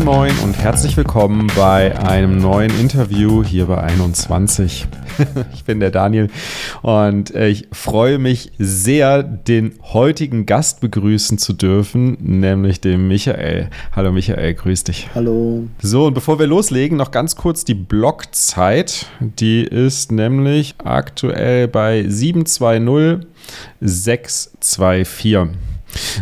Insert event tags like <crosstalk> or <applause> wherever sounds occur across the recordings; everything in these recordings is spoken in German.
Moin Moin und herzlich willkommen bei einem neuen Interview hier bei 21. <laughs> ich bin der Daniel und äh, ich freue mich sehr, den heutigen Gast begrüßen zu dürfen, nämlich den Michael. Hallo Michael, grüß dich. Hallo. So, und bevor wir loslegen, noch ganz kurz die Blockzeit. Die ist nämlich aktuell bei 720624.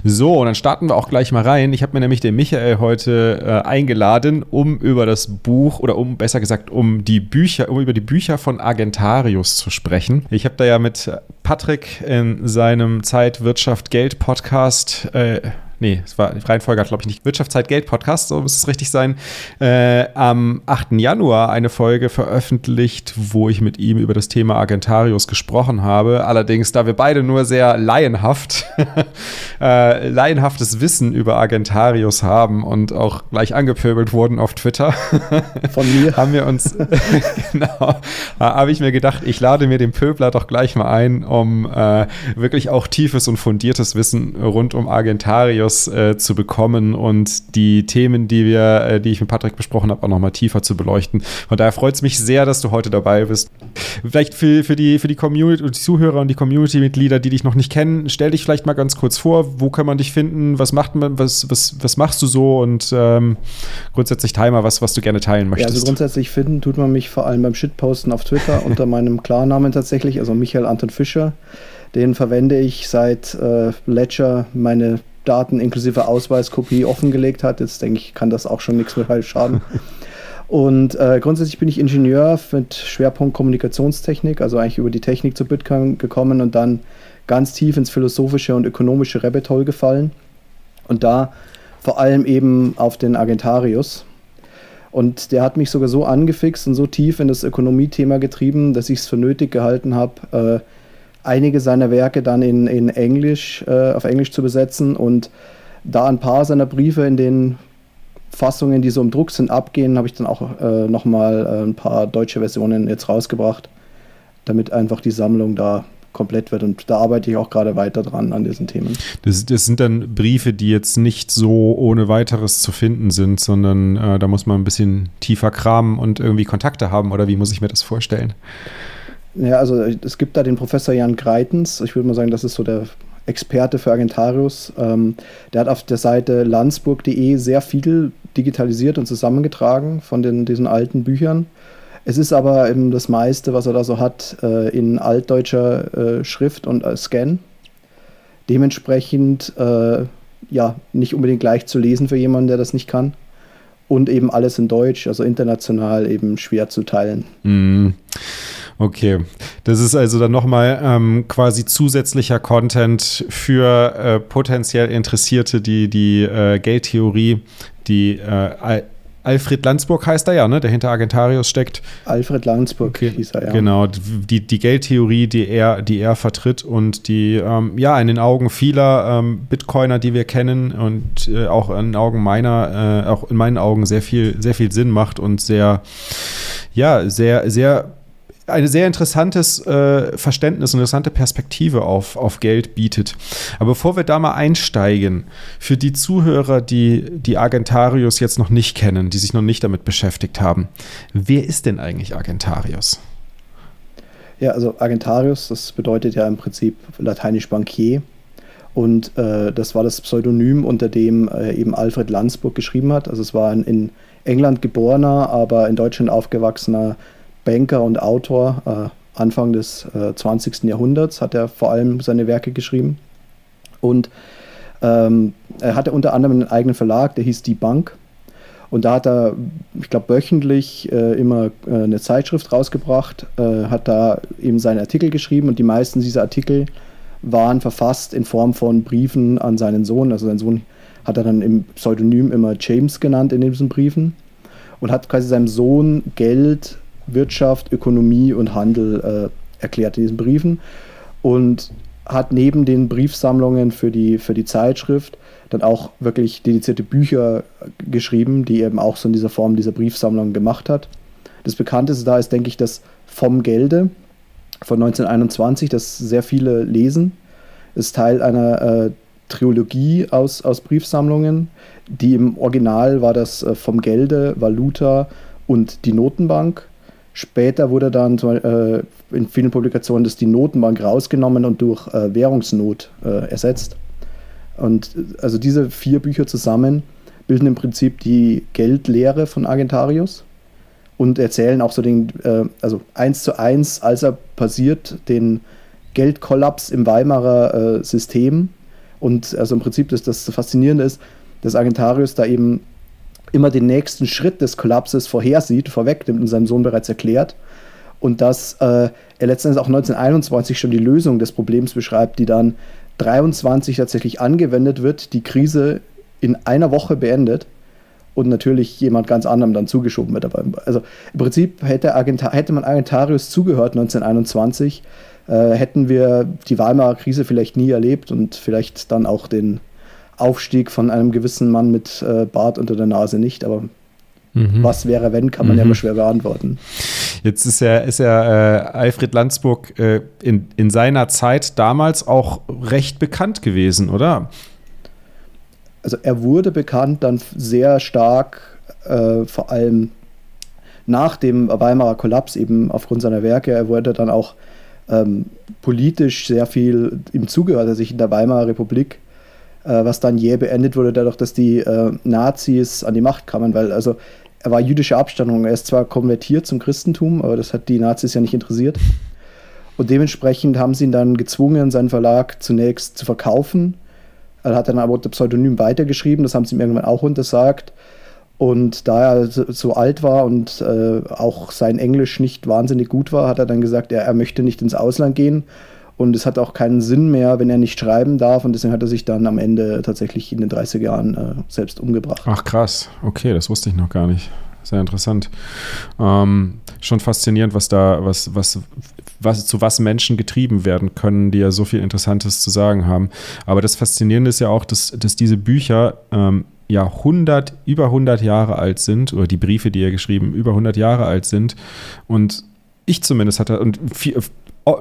So, und dann starten wir auch gleich mal rein. Ich habe mir nämlich den Michael heute äh, eingeladen, um über das Buch oder um besser gesagt um die Bücher, um über die Bücher von Argentarius zu sprechen. Ich habe da ja mit Patrick in seinem Zeit Wirtschaft Geld Podcast äh, nee, es war die Reihenfolge hat, glaube ich, nicht Wirtschaftszeit Geld Podcast, so muss es richtig sein, äh, am 8. Januar eine Folge veröffentlicht, wo ich mit ihm über das Thema Argentarius gesprochen habe. Allerdings, da wir beide nur sehr laienhaft, <laughs> äh, laienhaftes Wissen über Argentarius haben und auch gleich angepöbelt wurden auf Twitter. <laughs> Von mir. haben wir uns, <laughs> genau, habe ich mir gedacht, ich lade mir den Pöbler doch gleich mal ein, um äh, wirklich auch tiefes und fundiertes Wissen rund um Argentarius Videos äh, zu bekommen und die Themen, die wir, äh, die ich mit Patrick besprochen habe, auch nochmal tiefer zu beleuchten. Von daher freut es mich sehr, dass du heute dabei bist. Vielleicht für, für, die, für die Community und die Zuhörer und die Community-Mitglieder, die dich noch nicht kennen, stell dich vielleicht mal ganz kurz vor, wo kann man dich finden, was macht man, was, was, was machst du so und ähm, grundsätzlich teil mal was, was du gerne teilen möchtest. Ja, also grundsätzlich finden tut man mich vor allem beim Shitposten auf Twitter <laughs> unter meinem Klarnamen tatsächlich, also Michael Anton Fischer. Den verwende ich seit äh, Ledger meine Daten inklusive Ausweiskopie offengelegt hat. Jetzt denke ich, kann das auch schon nichts mehr schaden. <laughs> Und äh, grundsätzlich bin ich Ingenieur mit Schwerpunkt Kommunikationstechnik, also eigentlich über die Technik zu Bitcoin gekommen und dann ganz tief ins philosophische und ökonomische Rabbit Hole gefallen. Und da vor allem eben auf den Argentarius. Und der hat mich sogar so angefixt und so tief in das Ökonomiethema getrieben, dass ich es für nötig gehalten habe, äh, einige seiner Werke dann in, in Englisch, äh, auf Englisch zu besetzen und da ein paar seiner Briefe in den Fassungen, die so im Druck sind, abgehen, habe ich dann auch äh, nochmal äh, ein paar deutsche Versionen jetzt rausgebracht, damit einfach die Sammlung da komplett wird. Und da arbeite ich auch gerade weiter dran an diesen Themen. Das, das, sind dann Briefe, die jetzt nicht so ohne weiteres zu finden sind, sondern äh, da muss man ein bisschen tiefer kramen und irgendwie Kontakte haben, oder wie muss ich mir das vorstellen? Ja, also es gibt da den Professor Jan Greitens. Ich würde mal sagen, das ist so der Experte für Argentarius. Ähm, der hat auf der Seite landsburg.de sehr viel digitalisiert und zusammengetragen von den, diesen alten Büchern. Es ist aber eben das meiste, was er da so hat, äh, in altdeutscher äh, Schrift und äh, Scan. Dementsprechend äh, ja nicht unbedingt leicht zu lesen für jemanden, der das nicht kann. Und eben alles in Deutsch, also international eben schwer zu teilen. Mm. Okay, das ist also dann nochmal ähm, quasi zusätzlicher Content für äh, potenziell Interessierte, die die äh, Geldtheorie, die äh, Alfred Landsburg heißt er ja, ne? der hinter Argentarius steckt. Alfred Landsburg okay. hieß er, ja. Genau, die, die Geldtheorie, die er, die er vertritt und die ähm, ja in den Augen vieler ähm, Bitcoiner, die wir kennen und äh, auch in den Augen meiner, äh, auch in meinen Augen sehr viel, sehr viel Sinn macht und sehr, ja, sehr, sehr ein sehr interessantes äh, Verständnis, eine interessante Perspektive auf, auf Geld bietet. Aber bevor wir da mal einsteigen, für die Zuhörer, die die Argentarius jetzt noch nicht kennen, die sich noch nicht damit beschäftigt haben, wer ist denn eigentlich Argentarius? Ja, also Argentarius, das bedeutet ja im Prinzip lateinisch Bankier. Und äh, das war das Pseudonym, unter dem äh, eben Alfred Landsburg geschrieben hat. Also es war ein in England geborener, aber in Deutschland aufgewachsener Banker und Autor. Äh, Anfang des äh, 20. Jahrhunderts hat er vor allem seine Werke geschrieben. Und ähm, er hatte unter anderem einen eigenen Verlag, der hieß Die Bank. Und da hat er, ich glaube, wöchentlich äh, immer äh, eine Zeitschrift rausgebracht, äh, hat da eben seine Artikel geschrieben und die meisten dieser Artikel waren verfasst in Form von Briefen an seinen Sohn. Also sein Sohn hat er dann im Pseudonym immer James genannt in diesen Briefen und hat quasi seinem Sohn Geld Wirtschaft, Ökonomie und Handel äh, erklärt in diesen Briefen und hat neben den Briefsammlungen für die, für die Zeitschrift dann auch wirklich dedizierte Bücher geschrieben, die eben auch so in dieser Form dieser Briefsammlung gemacht hat. Das bekannteste da ist, denke ich, das Vom Gelde von 1921, das sehr viele lesen. Ist Teil einer äh, Trilogie aus, aus Briefsammlungen. Die im Original war das äh, vom Gelde, Valuta und die Notenbank. Später wurde dann äh, in vielen Publikationen das die Notenbank rausgenommen und durch äh, Währungsnot äh, ersetzt. Und äh, also diese vier Bücher zusammen bilden im Prinzip die Geldlehre von Argentarius und erzählen auch so den, äh, also eins zu eins, als er passiert, den Geldkollaps im Weimarer äh, System. Und also im Prinzip das, das Faszinierende ist, dass Argentarius da eben immer den nächsten Schritt des Kollapses vorhersieht, vorwegnimmt und seinem Sohn bereits erklärt. Und dass äh, er letztendlich auch 1921 schon die Lösung des Problems beschreibt, die dann 23 tatsächlich angewendet wird, die Krise in einer Woche beendet und natürlich jemand ganz anderem dann zugeschoben wird. Aber also im Prinzip hätte, Argenta hätte man Argentarius zugehört 1921, äh, hätten wir die Weimarer Krise vielleicht nie erlebt und vielleicht dann auch den Aufstieg von einem gewissen Mann mit äh, Bart unter der Nase nicht. Aber mhm. was wäre, wenn, kann man mhm. ja immer schwer beantworten. Jetzt ist ja, ist ja äh, Alfred Landsburg äh, in, in seiner Zeit damals auch recht bekannt gewesen, oder? also er wurde bekannt dann sehr stark, äh, vor allem nach dem Weimarer Kollaps, eben aufgrund seiner Werke. Er wurde dann auch ähm, politisch sehr viel ihm zugehört, er sich in der Weimarer Republik, was dann jäh beendet wurde, dadurch, dass die äh, Nazis an die Macht kamen, weil also er war jüdische Abstammung. Er ist zwar konvertiert zum Christentum, aber das hat die Nazis ja nicht interessiert. Und dementsprechend haben sie ihn dann gezwungen, seinen Verlag zunächst zu verkaufen er hat dann aber unter Pseudonym weitergeschrieben, das haben sie ihm irgendwann auch untersagt. Und da er so alt war und äh, auch sein Englisch nicht wahnsinnig gut war, hat er dann gesagt, er, er möchte nicht ins Ausland gehen. Und es hat auch keinen Sinn mehr, wenn er nicht schreiben darf. Und deswegen hat er sich dann am Ende tatsächlich in den 30er Jahren äh, selbst umgebracht. Ach krass, okay, das wusste ich noch gar nicht. Sehr interessant. Ähm, schon faszinierend, was da, was, was, was, zu was Menschen getrieben werden können, die ja so viel Interessantes zu sagen haben. Aber das Faszinierende ist ja auch, dass, dass diese Bücher ähm, ja 100, über 100 Jahre alt sind, oder die Briefe, die er geschrieben, über 100 Jahre alt sind. Und ich zumindest hatte, und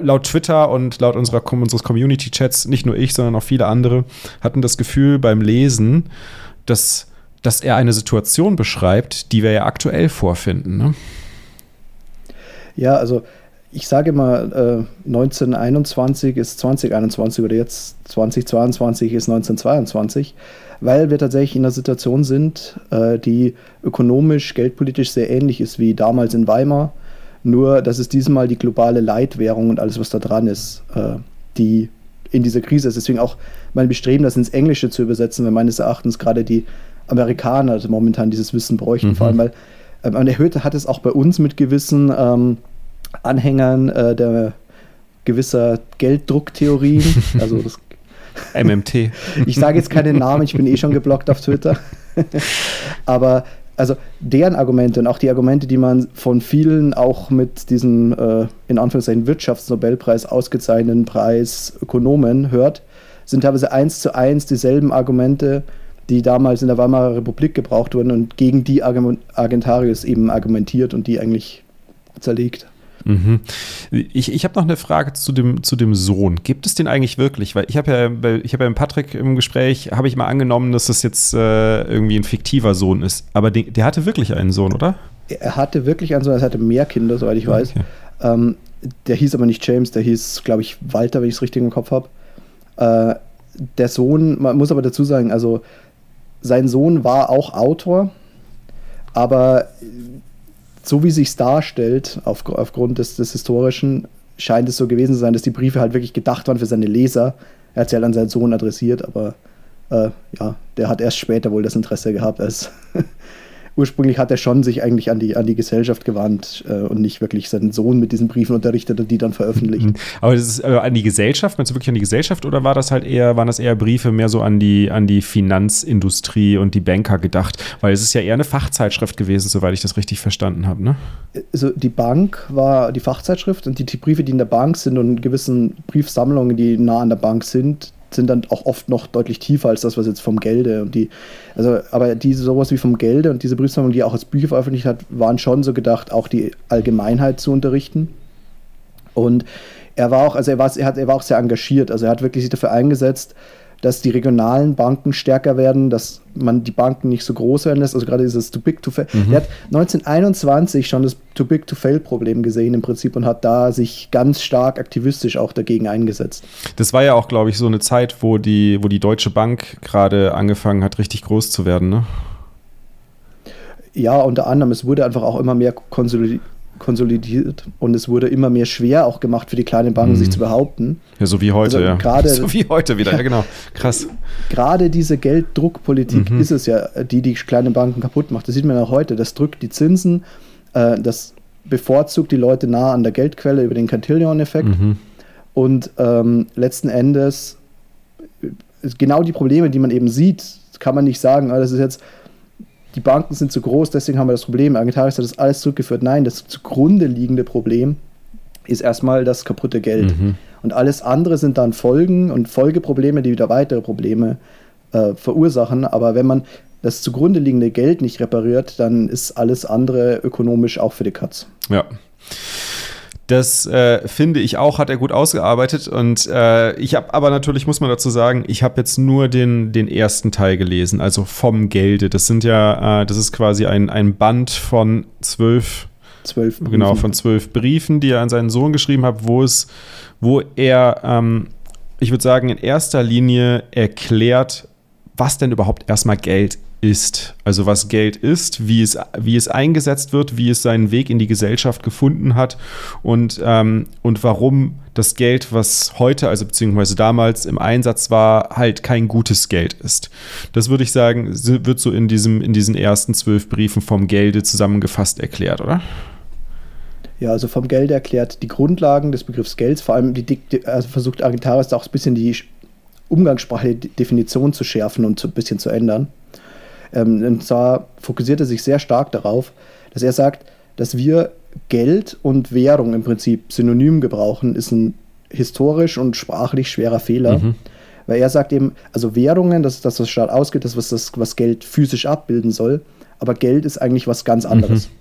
laut Twitter und laut unserer, unseres Community-Chats, nicht nur ich, sondern auch viele andere, hatten das Gefühl beim Lesen, dass, dass er eine Situation beschreibt, die wir ja aktuell vorfinden. Ne? Ja, also ich sage mal, äh, 1921 ist 2021 oder jetzt 2022 ist 1922, weil wir tatsächlich in einer Situation sind, äh, die ökonomisch, geldpolitisch sehr ähnlich ist wie damals in Weimar. Nur, dass es diesmal die globale Leitwährung und alles, was da dran ist, äh, die in dieser Krise ist. Deswegen auch mein Bestreben, das ins Englische zu übersetzen, weil meines Erachtens gerade die Amerikaner momentan dieses Wissen bräuchten. Mhm. Vor allem, weil ähm, man erhöht hat es auch bei uns mit gewissen ähm, Anhängern äh, der gewisser Gelddrucktheorien. <laughs> Also das MMT. ich sage jetzt keine Namen, ich bin eh schon geblockt auf Twitter. <laughs> Aber also deren Argumente und auch die Argumente, die man von vielen auch mit diesem äh, in Anführungszeichen Wirtschaftsnobelpreis ausgezeichneten Preis Ökonomen hört, sind teilweise eins zu eins dieselben Argumente, die damals in der Weimarer Republik gebraucht wurden und gegen die Argentarius eben argumentiert und die eigentlich zerlegt. Mhm. Ich, ich habe noch eine Frage zu dem, zu dem Sohn. Gibt es den eigentlich wirklich? Weil ich habe ja, ich habe ja mit Patrick im Gespräch, habe ich mal angenommen, dass das jetzt äh, irgendwie ein fiktiver Sohn ist. Aber den, der hatte wirklich einen Sohn, oder? Er hatte wirklich einen Sohn, er hatte mehr Kinder, soweit ich weiß. Okay. Ähm, der hieß aber nicht James, der hieß, glaube ich, Walter, wenn ich es richtig im Kopf habe. Äh, der Sohn, man muss aber dazu sagen, also sein Sohn war auch Autor, aber so wie sich darstellt, auf, aufgrund des, des Historischen, scheint es so gewesen zu sein, dass die Briefe halt wirklich gedacht waren für seine Leser. Er hat sie halt an seinen Sohn adressiert, aber äh, ja, der hat erst später wohl das Interesse gehabt, als ursprünglich hat er schon sich eigentlich an die, an die Gesellschaft gewandt äh, und nicht wirklich seinen Sohn mit diesen Briefen unterrichtet und die dann veröffentlicht. Mhm. Aber das ist äh, an die Gesellschaft, meinst du wirklich an die Gesellschaft oder war das halt eher, waren das eher Briefe mehr so an die, an die Finanzindustrie und die Banker gedacht? Weil es ist ja eher eine Fachzeitschrift gewesen, soweit ich das richtig verstanden habe, ne? Also die Bank war die Fachzeitschrift und die, die Briefe, die in der Bank sind und gewissen Briefsammlungen, die nah an der Bank sind, sind dann auch oft noch deutlich tiefer als das, was jetzt vom Gelde und die, also, aber diese sowas wie vom Gelde und diese Briefsammlung, die er auch als Bücher veröffentlicht hat, waren schon so gedacht, auch die Allgemeinheit zu unterrichten. Und er war auch, also er war, er, hat, er war auch sehr engagiert, also er hat wirklich sich dafür eingesetzt, dass die regionalen Banken stärker werden, dass man die Banken nicht so groß werden lässt. Also gerade dieses Too Big to Fail. Mhm. Er hat 1921 schon das Too Big to Fail Problem gesehen im Prinzip und hat da sich ganz stark aktivistisch auch dagegen eingesetzt. Das war ja auch, glaube ich, so eine Zeit, wo die, wo die Deutsche Bank gerade angefangen hat, richtig groß zu werden, ne? Ja, unter anderem, es wurde einfach auch immer mehr konsolidiert konsolidiert und es wurde immer mehr schwer auch gemacht für die kleinen Banken, mhm. sich zu behaupten. Ja, so wie heute, also ja. Grade, <laughs> so wie heute wieder, ja, genau. Krass. Gerade diese Gelddruckpolitik mhm. ist es ja, die die kleinen Banken kaputt macht. Das sieht man auch heute. Das drückt die Zinsen, äh, das bevorzugt die Leute nah an der Geldquelle über den Cantillon-Effekt. Mhm. Und ähm, letzten Endes äh, genau die Probleme, die man eben sieht, kann man nicht sagen, ah, das ist jetzt die Banken sind zu groß, deswegen haben wir das Problem. Argentarius hat das alles zurückgeführt. Nein, das zugrunde liegende Problem ist erstmal das kaputte Geld. Mhm. Und alles andere sind dann Folgen und Folgeprobleme, die wieder weitere Probleme äh, verursachen. Aber wenn man das zugrunde liegende Geld nicht repariert, dann ist alles andere ökonomisch auch für die Katz. Ja. Das äh, finde ich auch, hat er gut ausgearbeitet. Und äh, ich habe aber natürlich, muss man dazu sagen, ich habe jetzt nur den, den ersten Teil gelesen, also vom Gelde. Das sind ja, äh, das ist quasi ein, ein Band von zwölf, zwölf genau, von zwölf Briefen, die er an seinen Sohn geschrieben hat, wo es, wo er, ähm, ich würde sagen, in erster Linie erklärt, was denn überhaupt erstmal Geld ist. Also was Geld ist, wie es, wie es eingesetzt wird, wie es seinen Weg in die Gesellschaft gefunden hat und, ähm, und warum das Geld, was heute, also beziehungsweise damals im Einsatz war, halt kein gutes Geld ist. Das würde ich sagen, wird so in, diesem, in diesen ersten zwölf Briefen vom Gelde zusammengefasst erklärt, oder? Ja, also vom Geld erklärt die Grundlagen des Begriffs Gelds, vor allem die, also versucht Argentaris auch ein bisschen die umgangssprachliche Definition zu schärfen und ein bisschen zu ändern. Ähm, und zwar fokussiert er sich sehr stark darauf, dass er sagt, dass wir Geld und Währung im Prinzip synonym gebrauchen, ist ein historisch und sprachlich schwerer Fehler. Mhm. Weil er sagt eben, also Währungen, das ist das, was Staat ausgeht, das ist das, was Geld physisch abbilden soll, aber Geld ist eigentlich was ganz anderes. Mhm.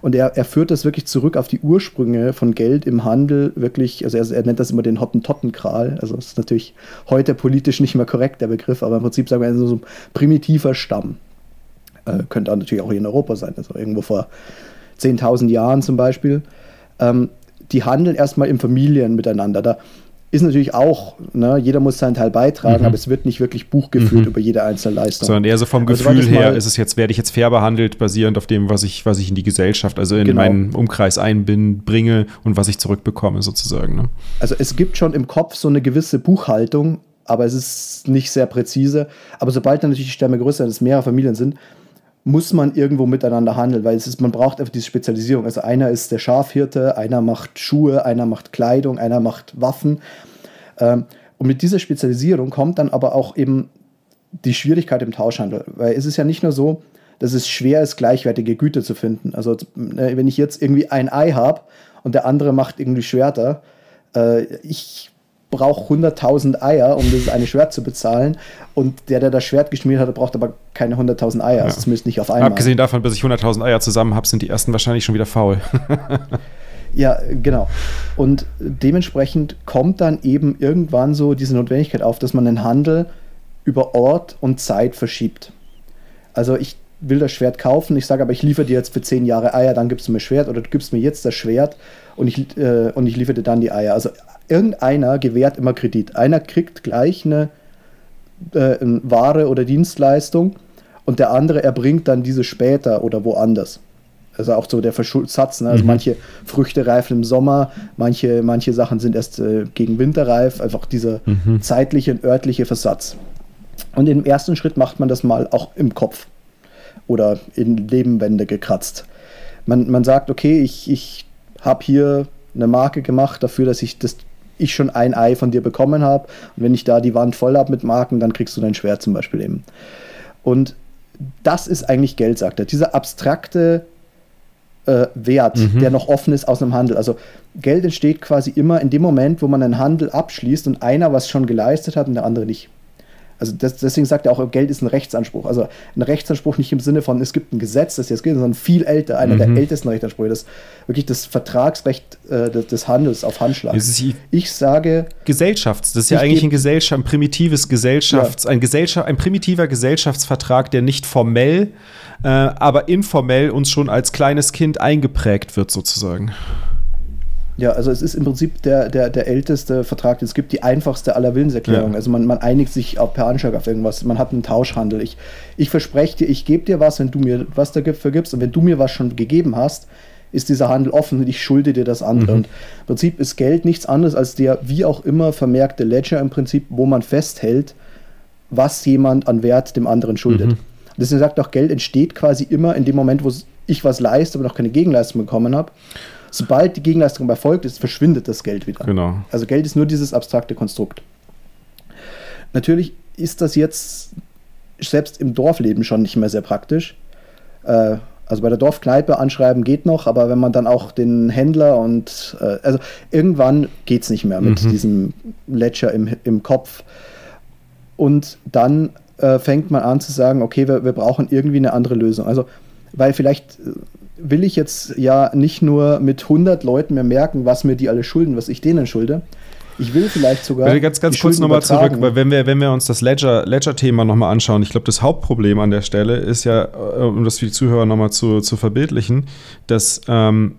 Und er, er führt das wirklich zurück auf die Ursprünge von Geld im Handel, wirklich, also er, er nennt das immer den Hottentottenkral. Also das ist natürlich heute politisch nicht mehr korrekt, der Begriff, aber im Prinzip sagen wir so ein primitiver Stamm. Äh, könnte natürlich auch hier in Europa sein, also irgendwo vor 10.000 Jahren zum Beispiel. Ähm, die handeln erstmal in Familien miteinander. Da ist natürlich auch, ne, jeder muss seinen Teil beitragen, mhm. aber es wird nicht wirklich Buch geführt mhm. über jede einzelne Leistung. Sondern eher so vom also Gefühl her ist es jetzt, werde ich jetzt fair behandelt, basierend auf dem, was ich, was ich in die Gesellschaft, also in genau. meinen Umkreis einbringe und was ich zurückbekomme, sozusagen. Ne? Also es gibt schon im Kopf so eine gewisse Buchhaltung, aber es ist nicht sehr präzise. Aber sobald dann natürlich die Stämme größer sind, es mehrere Familien sind, muss man irgendwo miteinander handeln, weil es ist, man braucht einfach diese Spezialisierung. Also einer ist der Schafhirte, einer macht Schuhe, einer macht Kleidung, einer macht Waffen. Ähm, und mit dieser Spezialisierung kommt dann aber auch eben die Schwierigkeit im Tauschhandel, weil es ist ja nicht nur so, dass es schwer ist, gleichwertige Güter zu finden. Also ne, wenn ich jetzt irgendwie ein Ei habe und der andere macht irgendwie Schwerter, äh, ich braucht 100.000 Eier, um das eine Schwert zu bezahlen. Und der, der das Schwert geschmiert hat, braucht aber keine 100.000 Eier. Ja. Also zumindest nicht auf einmal. Abgesehen davon, bis ich 100.000 Eier zusammen habe, sind die ersten wahrscheinlich schon wieder faul. <laughs> ja, genau. Und dementsprechend kommt dann eben irgendwann so diese Notwendigkeit auf, dass man den Handel über Ort und Zeit verschiebt. Also ich will das Schwert kaufen, ich sage aber, ich liefere dir jetzt für 10 Jahre Eier, dann gibst du mir Schwert oder du gibst mir jetzt das Schwert und ich, äh, und ich liefere dir dann die Eier. Also irgendeiner gewährt immer Kredit. Einer kriegt gleich eine, äh, eine Ware oder Dienstleistung und der andere erbringt dann diese später oder woanders. Also auch so der Verschuldsatz. Ne? Also mhm. manche Früchte reifen im Sommer, manche, manche Sachen sind erst äh, gegen Winter reif. Einfach dieser mhm. zeitliche und örtliche Versatz. Und im ersten Schritt macht man das mal auch im Kopf oder in Lebenwände gekratzt. Man, man sagt, okay, ich, ich habe hier eine Marke gemacht dafür, dass ich das ich schon ein Ei von dir bekommen habe. Und wenn ich da die Wand voll habe mit Marken, dann kriegst du dein Schwert zum Beispiel eben. Und das ist eigentlich Geld, sagt er. Dieser abstrakte äh, Wert, mhm. der noch offen ist aus einem Handel. Also Geld entsteht quasi immer in dem Moment, wo man einen Handel abschließt und einer was schon geleistet hat und der andere nicht. Also das, deswegen sagt er auch, Geld ist ein Rechtsanspruch. Also ein Rechtsanspruch nicht im Sinne von, es gibt ein Gesetz, das jetzt gilt, sondern viel älter, einer mhm. der ältesten Rechtsansprüche. Das wirklich das Vertragsrecht äh, des, Handels auf Handschlag. Ich sage. Gesellschafts, das ist ja eigentlich ein Gesellschaft, ein primitives Gesellschafts, ja. ein Gesellschaft, ein primitiver Gesellschaftsvertrag, der nicht formell, äh, aber informell uns schon als kleines Kind eingeprägt wird, sozusagen. Ja, also es ist im Prinzip der, der, der älteste Vertrag. Es gibt die einfachste aller Willenserklärungen. Ja. Also man, man einigt sich auch per Anschlag auf irgendwas. Man hat einen Tauschhandel. Ich, ich verspreche dir, ich gebe dir was, wenn du mir was dafür gibst. Und wenn du mir was schon gegeben hast, ist dieser Handel offen und ich schulde dir das andere. Mhm. Und im Prinzip ist Geld nichts anderes als der wie auch immer vermerkte Ledger im Prinzip, wo man festhält, was jemand an Wert dem anderen schuldet. Mhm. Deswegen sagt auch, Geld entsteht quasi immer in dem Moment, wo ich was leiste, aber noch keine Gegenleistung bekommen habe sobald die Gegenleistung erfolgt ist, verschwindet das Geld wieder. Genau. Also Geld ist nur dieses abstrakte Konstrukt. Natürlich ist das jetzt selbst im Dorfleben schon nicht mehr sehr praktisch. Äh, also bei der Dorfkneipe anschreiben geht noch, aber wenn man dann auch den Händler und äh, also irgendwann geht es nicht mehr mit mhm. diesem Ledger im, im Kopf. Und dann äh, fängt man an zu sagen, okay, wir, wir brauchen irgendwie eine andere Lösung. Also, weil vielleicht will ich jetzt ja nicht nur mit 100 Leuten mehr merken, was mir die alle schulden, was ich denen schulde. Ich will vielleicht sogar. Will ganz, ganz kurz nochmal zurück, weil wenn wir, wenn wir uns das Ledger-Thema Ledger nochmal anschauen, ich glaube, das Hauptproblem an der Stelle ist ja, äh, um das für die Zuhörer nochmal zu, zu verbildlichen, dass ähm,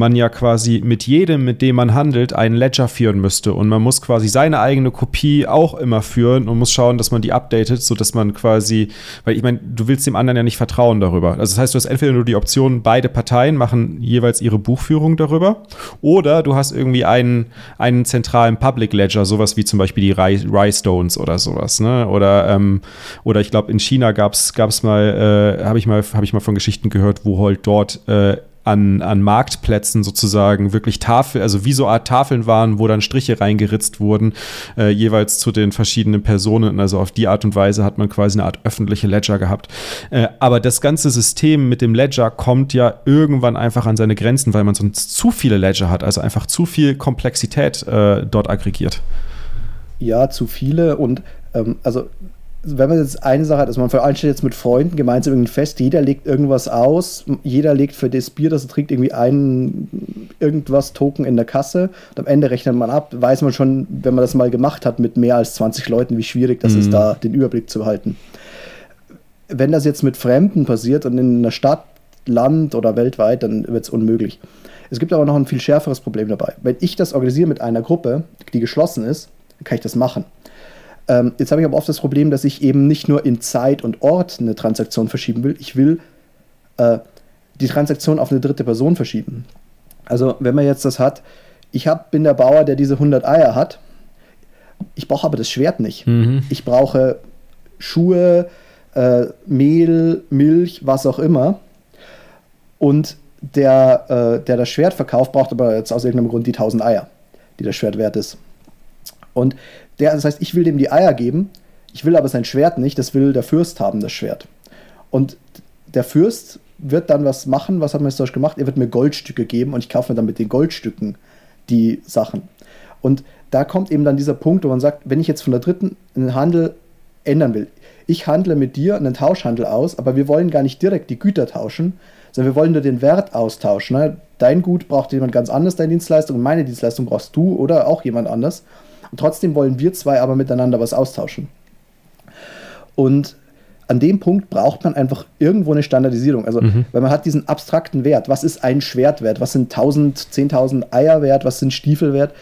man ja quasi mit jedem, mit dem man handelt, einen Ledger führen müsste. Und man muss quasi seine eigene Kopie auch immer führen und muss schauen, dass man die updatet, sodass man quasi, weil ich meine, du willst dem anderen ja nicht vertrauen darüber. Also das heißt, du hast entweder nur die Option, beide Parteien machen jeweils ihre Buchführung darüber, oder du hast irgendwie einen, einen zentralen Public Ledger, sowas wie zum Beispiel die Rye-Stones oder sowas. Ne? Oder, ähm, oder ich glaube, in China gab es mal, äh, habe ich, mal, hab ich mal von Geschichten gehört, wo halt dort äh, an, an Marktplätzen sozusagen wirklich Tafel, also wie so Art Tafeln waren, wo dann Striche reingeritzt wurden, äh, jeweils zu den verschiedenen Personen. Also auf die Art und Weise hat man quasi eine Art öffentliche Ledger gehabt. Äh, aber das ganze System mit dem Ledger kommt ja irgendwann einfach an seine Grenzen, weil man sonst zu viele Ledger hat, also einfach zu viel Komplexität äh, dort aggregiert. Ja, zu viele und ähm, also wenn man jetzt eine Sache hat, also man veranstaltet jetzt mit Freunden gemeinsam ein Fest, jeder legt irgendwas aus, jeder legt für das Bier, das er trinkt, irgendwie einen irgendwas Token in der Kasse und am Ende rechnet man ab, weiß man schon, wenn man das mal gemacht hat mit mehr als 20 Leuten, wie schwierig das mhm. ist, da den Überblick zu halten. Wenn das jetzt mit Fremden passiert und in einer Stadt, Land oder weltweit, dann wird es unmöglich. Es gibt aber noch ein viel schärferes Problem dabei. Wenn ich das organisiere mit einer Gruppe, die geschlossen ist, dann kann ich das machen. Ähm, jetzt habe ich aber oft das Problem, dass ich eben nicht nur in Zeit und Ort eine Transaktion verschieben will, ich will äh, die Transaktion auf eine dritte Person verschieben. Also wenn man jetzt das hat, ich hab, bin der Bauer, der diese 100 Eier hat, ich brauche aber das Schwert nicht. Mhm. Ich brauche Schuhe, äh, Mehl, Milch, was auch immer. Und der, äh, der das Schwert verkauft, braucht aber jetzt aus irgendeinem Grund die 1000 Eier, die das Schwert wert ist. Und der, das heißt, ich will dem die Eier geben, ich will aber sein Schwert nicht, das will der Fürst haben, das Schwert. Und der Fürst wird dann was machen, was hat man historisch gemacht? Er wird mir Goldstücke geben und ich kaufe mir dann mit den Goldstücken die Sachen. Und da kommt eben dann dieser Punkt, wo man sagt, wenn ich jetzt von der dritten einen Handel ändern will, ich handle mit dir einen Tauschhandel aus, aber wir wollen gar nicht direkt die Güter tauschen, sondern wir wollen nur den Wert austauschen. Ne? Dein Gut braucht jemand ganz anders, deine Dienstleistung, und meine Dienstleistung brauchst du oder auch jemand anders. Und trotzdem wollen wir zwei aber miteinander was austauschen. Und an dem Punkt braucht man einfach irgendwo eine Standardisierung. Also, mhm. weil man hat diesen abstrakten Wert. Was ist ein Schwert wert? Was sind 1000, 10.000 Eier wert? Was sind Stiefel wert?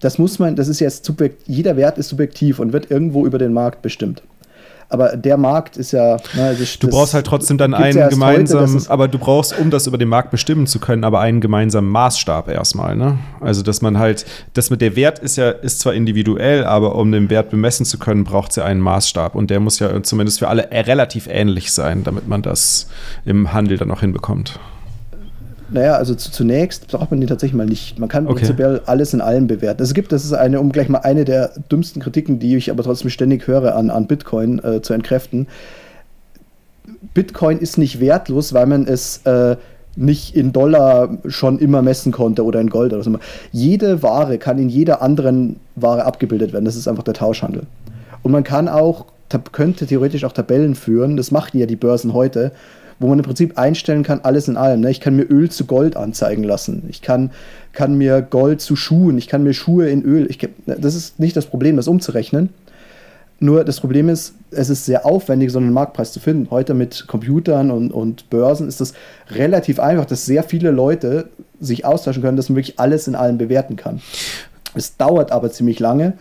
Das muss man, das ist jetzt subjekt, jeder Wert ist subjektiv und wird irgendwo über den Markt bestimmt. Aber der Markt ist ja. Ne, das, du brauchst halt trotzdem dann einen ja gemeinsamen, aber du brauchst, um das über den Markt bestimmen zu können, aber einen gemeinsamen Maßstab erstmal. Ne? Also, dass man halt, das mit der Wert ist ja, ist zwar individuell, aber um den Wert bemessen zu können, braucht es ja einen Maßstab. Und der muss ja zumindest für alle relativ ähnlich sein, damit man das im Handel dann auch hinbekommt. Naja, also zu, zunächst braucht man die tatsächlich mal nicht. Man kann okay. prinzipiell alles in allem bewerten. Es gibt, das ist eine, um gleich mal eine der dümmsten Kritiken, die ich aber trotzdem ständig höre an, an Bitcoin äh, zu entkräften. Bitcoin ist nicht wertlos, weil man es äh, nicht in Dollar schon immer messen konnte oder in Gold oder so. Jede Ware kann in jeder anderen Ware abgebildet werden. Das ist einfach der Tauschhandel. Und man kann auch, könnte theoretisch auch Tabellen führen, das machen ja die Börsen heute, wo man im Prinzip einstellen kann, alles in allem. Ne? Ich kann mir Öl zu Gold anzeigen lassen. Ich kann, kann mir Gold zu Schuhen, ich kann mir Schuhe in Öl. Ich, das ist nicht das Problem, das umzurechnen. Nur das Problem ist, es ist sehr aufwendig, so einen Marktpreis zu finden. Heute mit Computern und, und Börsen ist das relativ einfach, dass sehr viele Leute sich austauschen können, dass man wirklich alles in allem bewerten kann. Es dauert aber ziemlich lange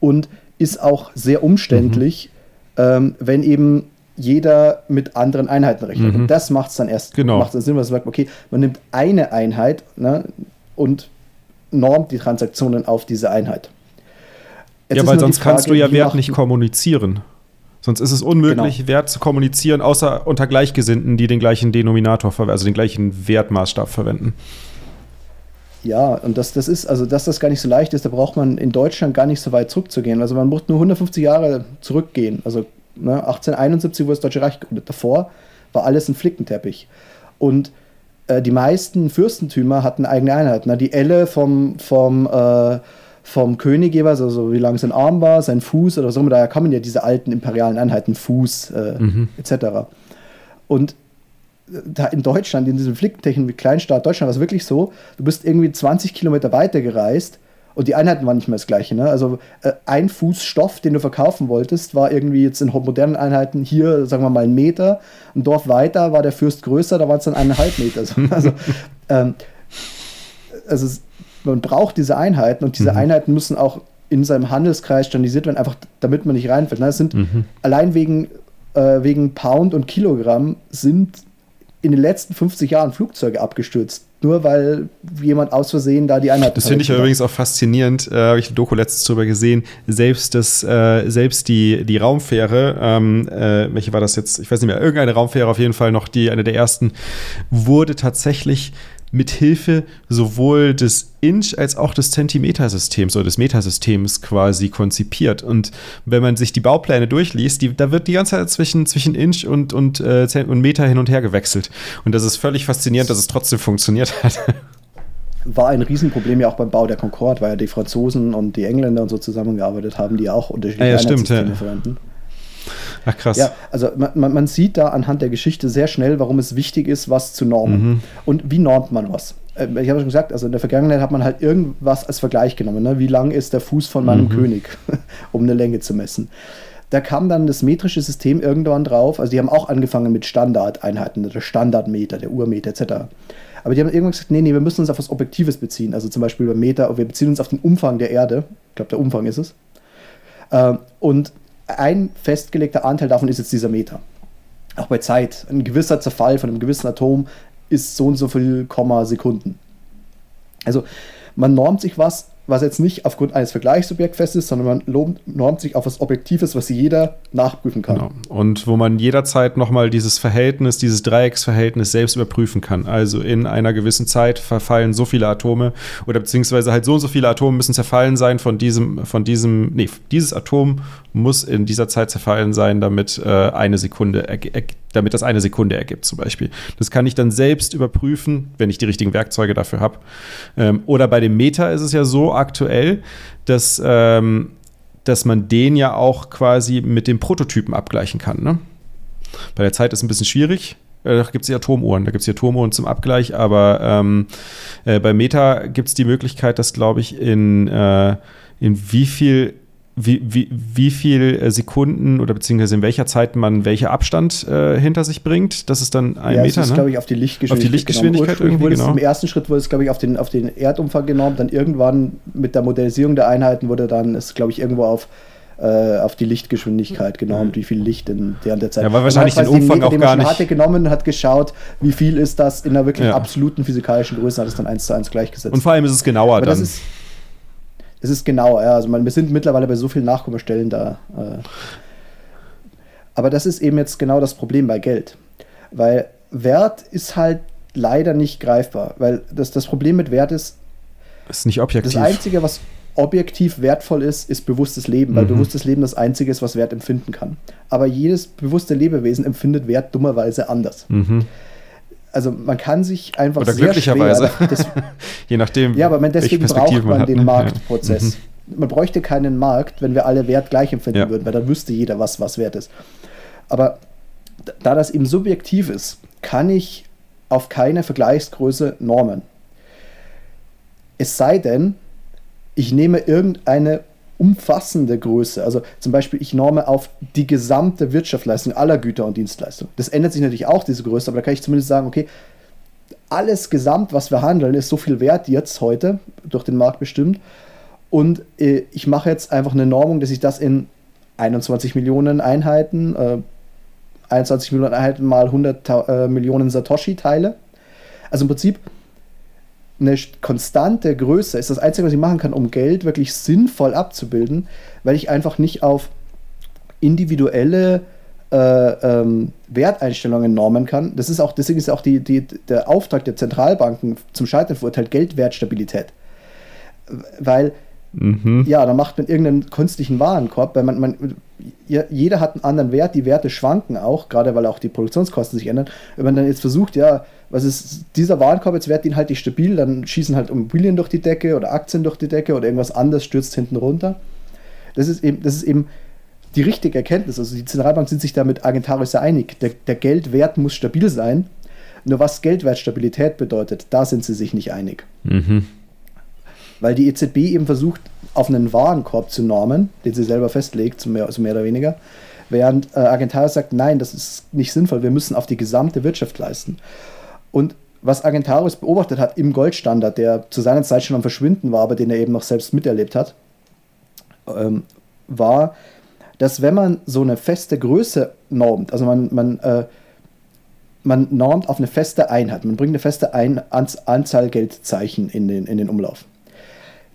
und ist auch sehr umständlich, mhm. ähm, wenn eben jeder mit anderen Einheiten rechnet. Mhm. Und das macht es dann erst genau. macht Sinn, weil man sagt, okay, man nimmt eine Einheit ne, und normt die Transaktionen auf diese Einheit. Jetzt ja, weil sonst Frage, kannst du ja Wert nicht kommunizieren. Sonst ist es unmöglich, genau. Wert zu kommunizieren, außer unter Gleichgesinnten, die den gleichen Denominator, also den gleichen Wertmaßstab verwenden. Ja, und das, das ist, also dass das gar nicht so leicht ist, da braucht man in Deutschland gar nicht so weit zurückzugehen. Also man muss nur 150 Jahre zurückgehen. Also ne, 1871 wurde das Deutsche Reich gegründet. Davor war alles ein Flickenteppich. Und äh, die meisten Fürstentümer hatten eigene Einheiten. Ne? Die Elle vom, vom äh, vom König jeweils, also wie lang sein Arm war, sein Fuß oder so, daher kommen ja diese alten imperialen Einheiten, Fuß äh, mhm. etc. Und da in Deutschland, in diesem Flickentechnik wie Kleinstaat Deutschland, war es wirklich so, du bist irgendwie 20 Kilometer weiter gereist und die Einheiten waren nicht mehr das gleiche. Ne? Also äh, ein Fuß Stoff, den du verkaufen wolltest, war irgendwie jetzt in modernen Einheiten hier, sagen wir mal, ein Meter. Ein Dorf weiter war der Fürst größer, da waren es dann eineinhalb Meter. <laughs> Also, ähm, also man braucht diese Einheiten und diese mhm. Einheiten müssen auch in seinem Handelskreis standardisiert werden, einfach damit man nicht reinfällt. Das sind mhm. allein wegen, äh, wegen Pound und Kilogramm sind in den letzten 50 Jahren Flugzeuge abgestürzt. Nur weil jemand aus Versehen da die Einheit Das finde ich übrigens auch faszinierend. Äh, Habe ich eine Doku letztens drüber gesehen. Selbst, das, äh, selbst die, die Raumfähre, ähm, äh, welche war das jetzt? Ich weiß nicht mehr, irgendeine Raumfähre auf jeden Fall noch, die eine der ersten, wurde tatsächlich mit Hilfe sowohl des Inch als auch des Zentimetersystems oder des Metasystems quasi konzipiert. Und wenn man sich die Baupläne durchliest, die, da wird die ganze Zeit zwischen, zwischen Inch und, und, äh, und Meter hin und her gewechselt. Und das ist völlig faszinierend, dass es trotzdem funktioniert hat. War ein Riesenproblem ja auch beim Bau der Concorde, weil ja die Franzosen und die Engländer und so zusammengearbeitet haben, die auch unterschiedliche ja, ja, stimmt, ja. verwenden. Ach krass. Ja, also man, man, sieht da anhand der Geschichte sehr schnell, warum es wichtig ist, was zu normen. Mhm. Und wie normt man was? Äh, ich habe schon gesagt, also in der Vergangenheit hat man halt irgendwas als Vergleich genommen. Ne? Wie lang ist der Fuß von meinem mhm. König, <laughs> um eine Länge zu messen? Da kam dann das metrische System irgendwann drauf. Also die haben auch angefangen mit Standardeinheiten, der Standardmeter, der Urmeter etc. Aber die haben irgendwann gesagt, nee, nee, wir müssen uns auf was Objektives beziehen. Also zum Beispiel beim Meter, wir beziehen uns auf den Umfang der Erde. Ich glaube, der Umfang ist es. Ähm, und ein festgelegter Anteil davon ist jetzt dieser Meter. Auch bei Zeit. Ein gewisser Zerfall von einem gewissen Atom ist so und so viel Komma Sekunden. Also man normt sich was was jetzt nicht aufgrund eines Vergleichsobjekts fest ist, sondern man normt sich auf was Objektives, was jeder nachprüfen kann. Genau. Und wo man jederzeit nochmal dieses Verhältnis, dieses Dreiecksverhältnis selbst überprüfen kann. Also in einer gewissen Zeit verfallen so viele Atome oder beziehungsweise halt so und so viele Atome müssen zerfallen sein von diesem, von diesem, nee, dieses Atom muss in dieser Zeit zerfallen sein, damit äh, eine Sekunde damit das eine Sekunde ergibt, zum Beispiel. Das kann ich dann selbst überprüfen, wenn ich die richtigen Werkzeuge dafür habe. Ähm, oder bei dem Meter ist es ja so aktuell, dass, ähm, dass man den ja auch quasi mit dem Prototypen abgleichen kann. Ne? Bei der Zeit ist es ein bisschen schwierig. Äh, da gibt es die Atomuhren, da gibt es die Atomuhren zum Abgleich, aber ähm, äh, bei Meta gibt es die Möglichkeit, dass, glaube ich, in, äh, in wie viel wie, wie, wie viel äh, Sekunden oder beziehungsweise in welcher Zeit man welcher Abstand äh, hinter sich bringt. Das ist dann ein ja, Meter. Das ist, ne? glaube ich, auf die Lichtgeschwindigkeit. Auf die Lichtgeschwindigkeit irgendwie, wurde genau. Im ersten Schritt wurde es, glaube ich, auf den, auf den Erdumfang genommen. Dann irgendwann mit der Modellisierung der Einheiten wurde dann, ist, glaube ich, irgendwo auf äh, auf die Lichtgeschwindigkeit genommen, wie viel Licht in während der Zeit. Ja, weil wahrscheinlich den Umfang Meter, auch gar nicht. hatte genommen, hat geschaut, wie viel ist das in einer wirklich ja. absoluten physikalischen Größe, hat es dann eins zu eins gleichgesetzt. Und vor allem ist es genauer Aber dann. Das ist, es ist genauer, ja. Also man, wir sind mittlerweile bei so vielen Nachkommastellen da. Äh. Aber das ist eben jetzt genau das Problem bei Geld. Weil Wert ist halt leider nicht greifbar. Weil das, das Problem mit Wert ist, das ist nicht objektiv. Das Einzige, was objektiv wertvoll ist, ist bewusstes Leben, weil mhm. bewusstes Leben das Einzige ist, was Wert empfinden kann. Aber jedes bewusste Lebewesen empfindet Wert dummerweise anders. Mhm also man kann sich einfach Oder sehr glücklicherweise. Schwer, <laughs> das, Je nachdem. Ja, aber man, deswegen braucht man, man den Marktprozess. Mhm. man bräuchte keinen Markt, wenn wir alle Wert gleich empfinden Ja. würden, weil dann wüsste jeder, was was wert ist. Aber da das eben subjektiv ist, kann ich auf keine Vergleichsgröße normen. Es sei denn, ich nehme irgendeine umfassende Größe. Also zum Beispiel, ich norme auf die gesamte Wirtschaftsleistung aller Güter und Dienstleistungen. Das ändert sich natürlich auch, diese Größe, aber da kann ich zumindest sagen, okay, alles gesamt, was wir handeln, ist so viel wert jetzt heute, durch den Markt bestimmt. Und äh, ich mache jetzt einfach eine Normung, dass ich das in 21 Millionen Einheiten, äh, 21 Millionen Einheiten mal 100 Ta- äh, Millionen Satoshi teile. Also im Prinzip eine st- konstante Größe ist das Einzige, was ich machen kann, um Geld wirklich sinnvoll abzubilden, weil ich einfach nicht auf individuelle äh, ähm, Werteinstellungen normen kann. Das ist auch, deswegen ist auch die, die, der Auftrag der Zentralbanken zum Scheitern verurteilt, Geldwertstabilität. Weil Mhm. ja, da macht man irgendeinen künstlichen Warenkorb, weil man, man jeder hat einen anderen Wert, die Werte schwanken auch, gerade weil auch die Produktionskosten sich ändern. Wenn man dann jetzt versucht, ja, was ist dieser Warenkorb jetzt wert, den halte ich stabil, dann schießen halt Immobilien durch die Decke oder Aktien durch die Decke oder irgendwas anderes stürzt hinten runter. Das ist eben, das ist eben die richtige Erkenntnis. Also die Zentralbanken sind sich da mit Argentarius sehr einig. Der, der Geldwert muss stabil sein. Nur was Geldwertstabilität bedeutet, da sind sie sich nicht einig Mhm. Weil die EZB eben versucht, auf einen Warenkorb zu normen, den sie selber festlegt, so mehr, so mehr oder weniger, während äh, Argentarius sagt, nein, das ist nicht sinnvoll, wir müssen auf die gesamte Wirtschaft leisten. Und was Argentarius beobachtet hat im Goldstandard, der zu seiner Zeit schon am Verschwinden war, aber den er eben noch selbst miterlebt hat, ähm, war, dass wenn man so eine feste Größe normt, also man, man, äh, man normt auf eine feste Einheit, man bringt eine feste Ein Anz Anzahl Geldzeichen in den, in den Umlauf.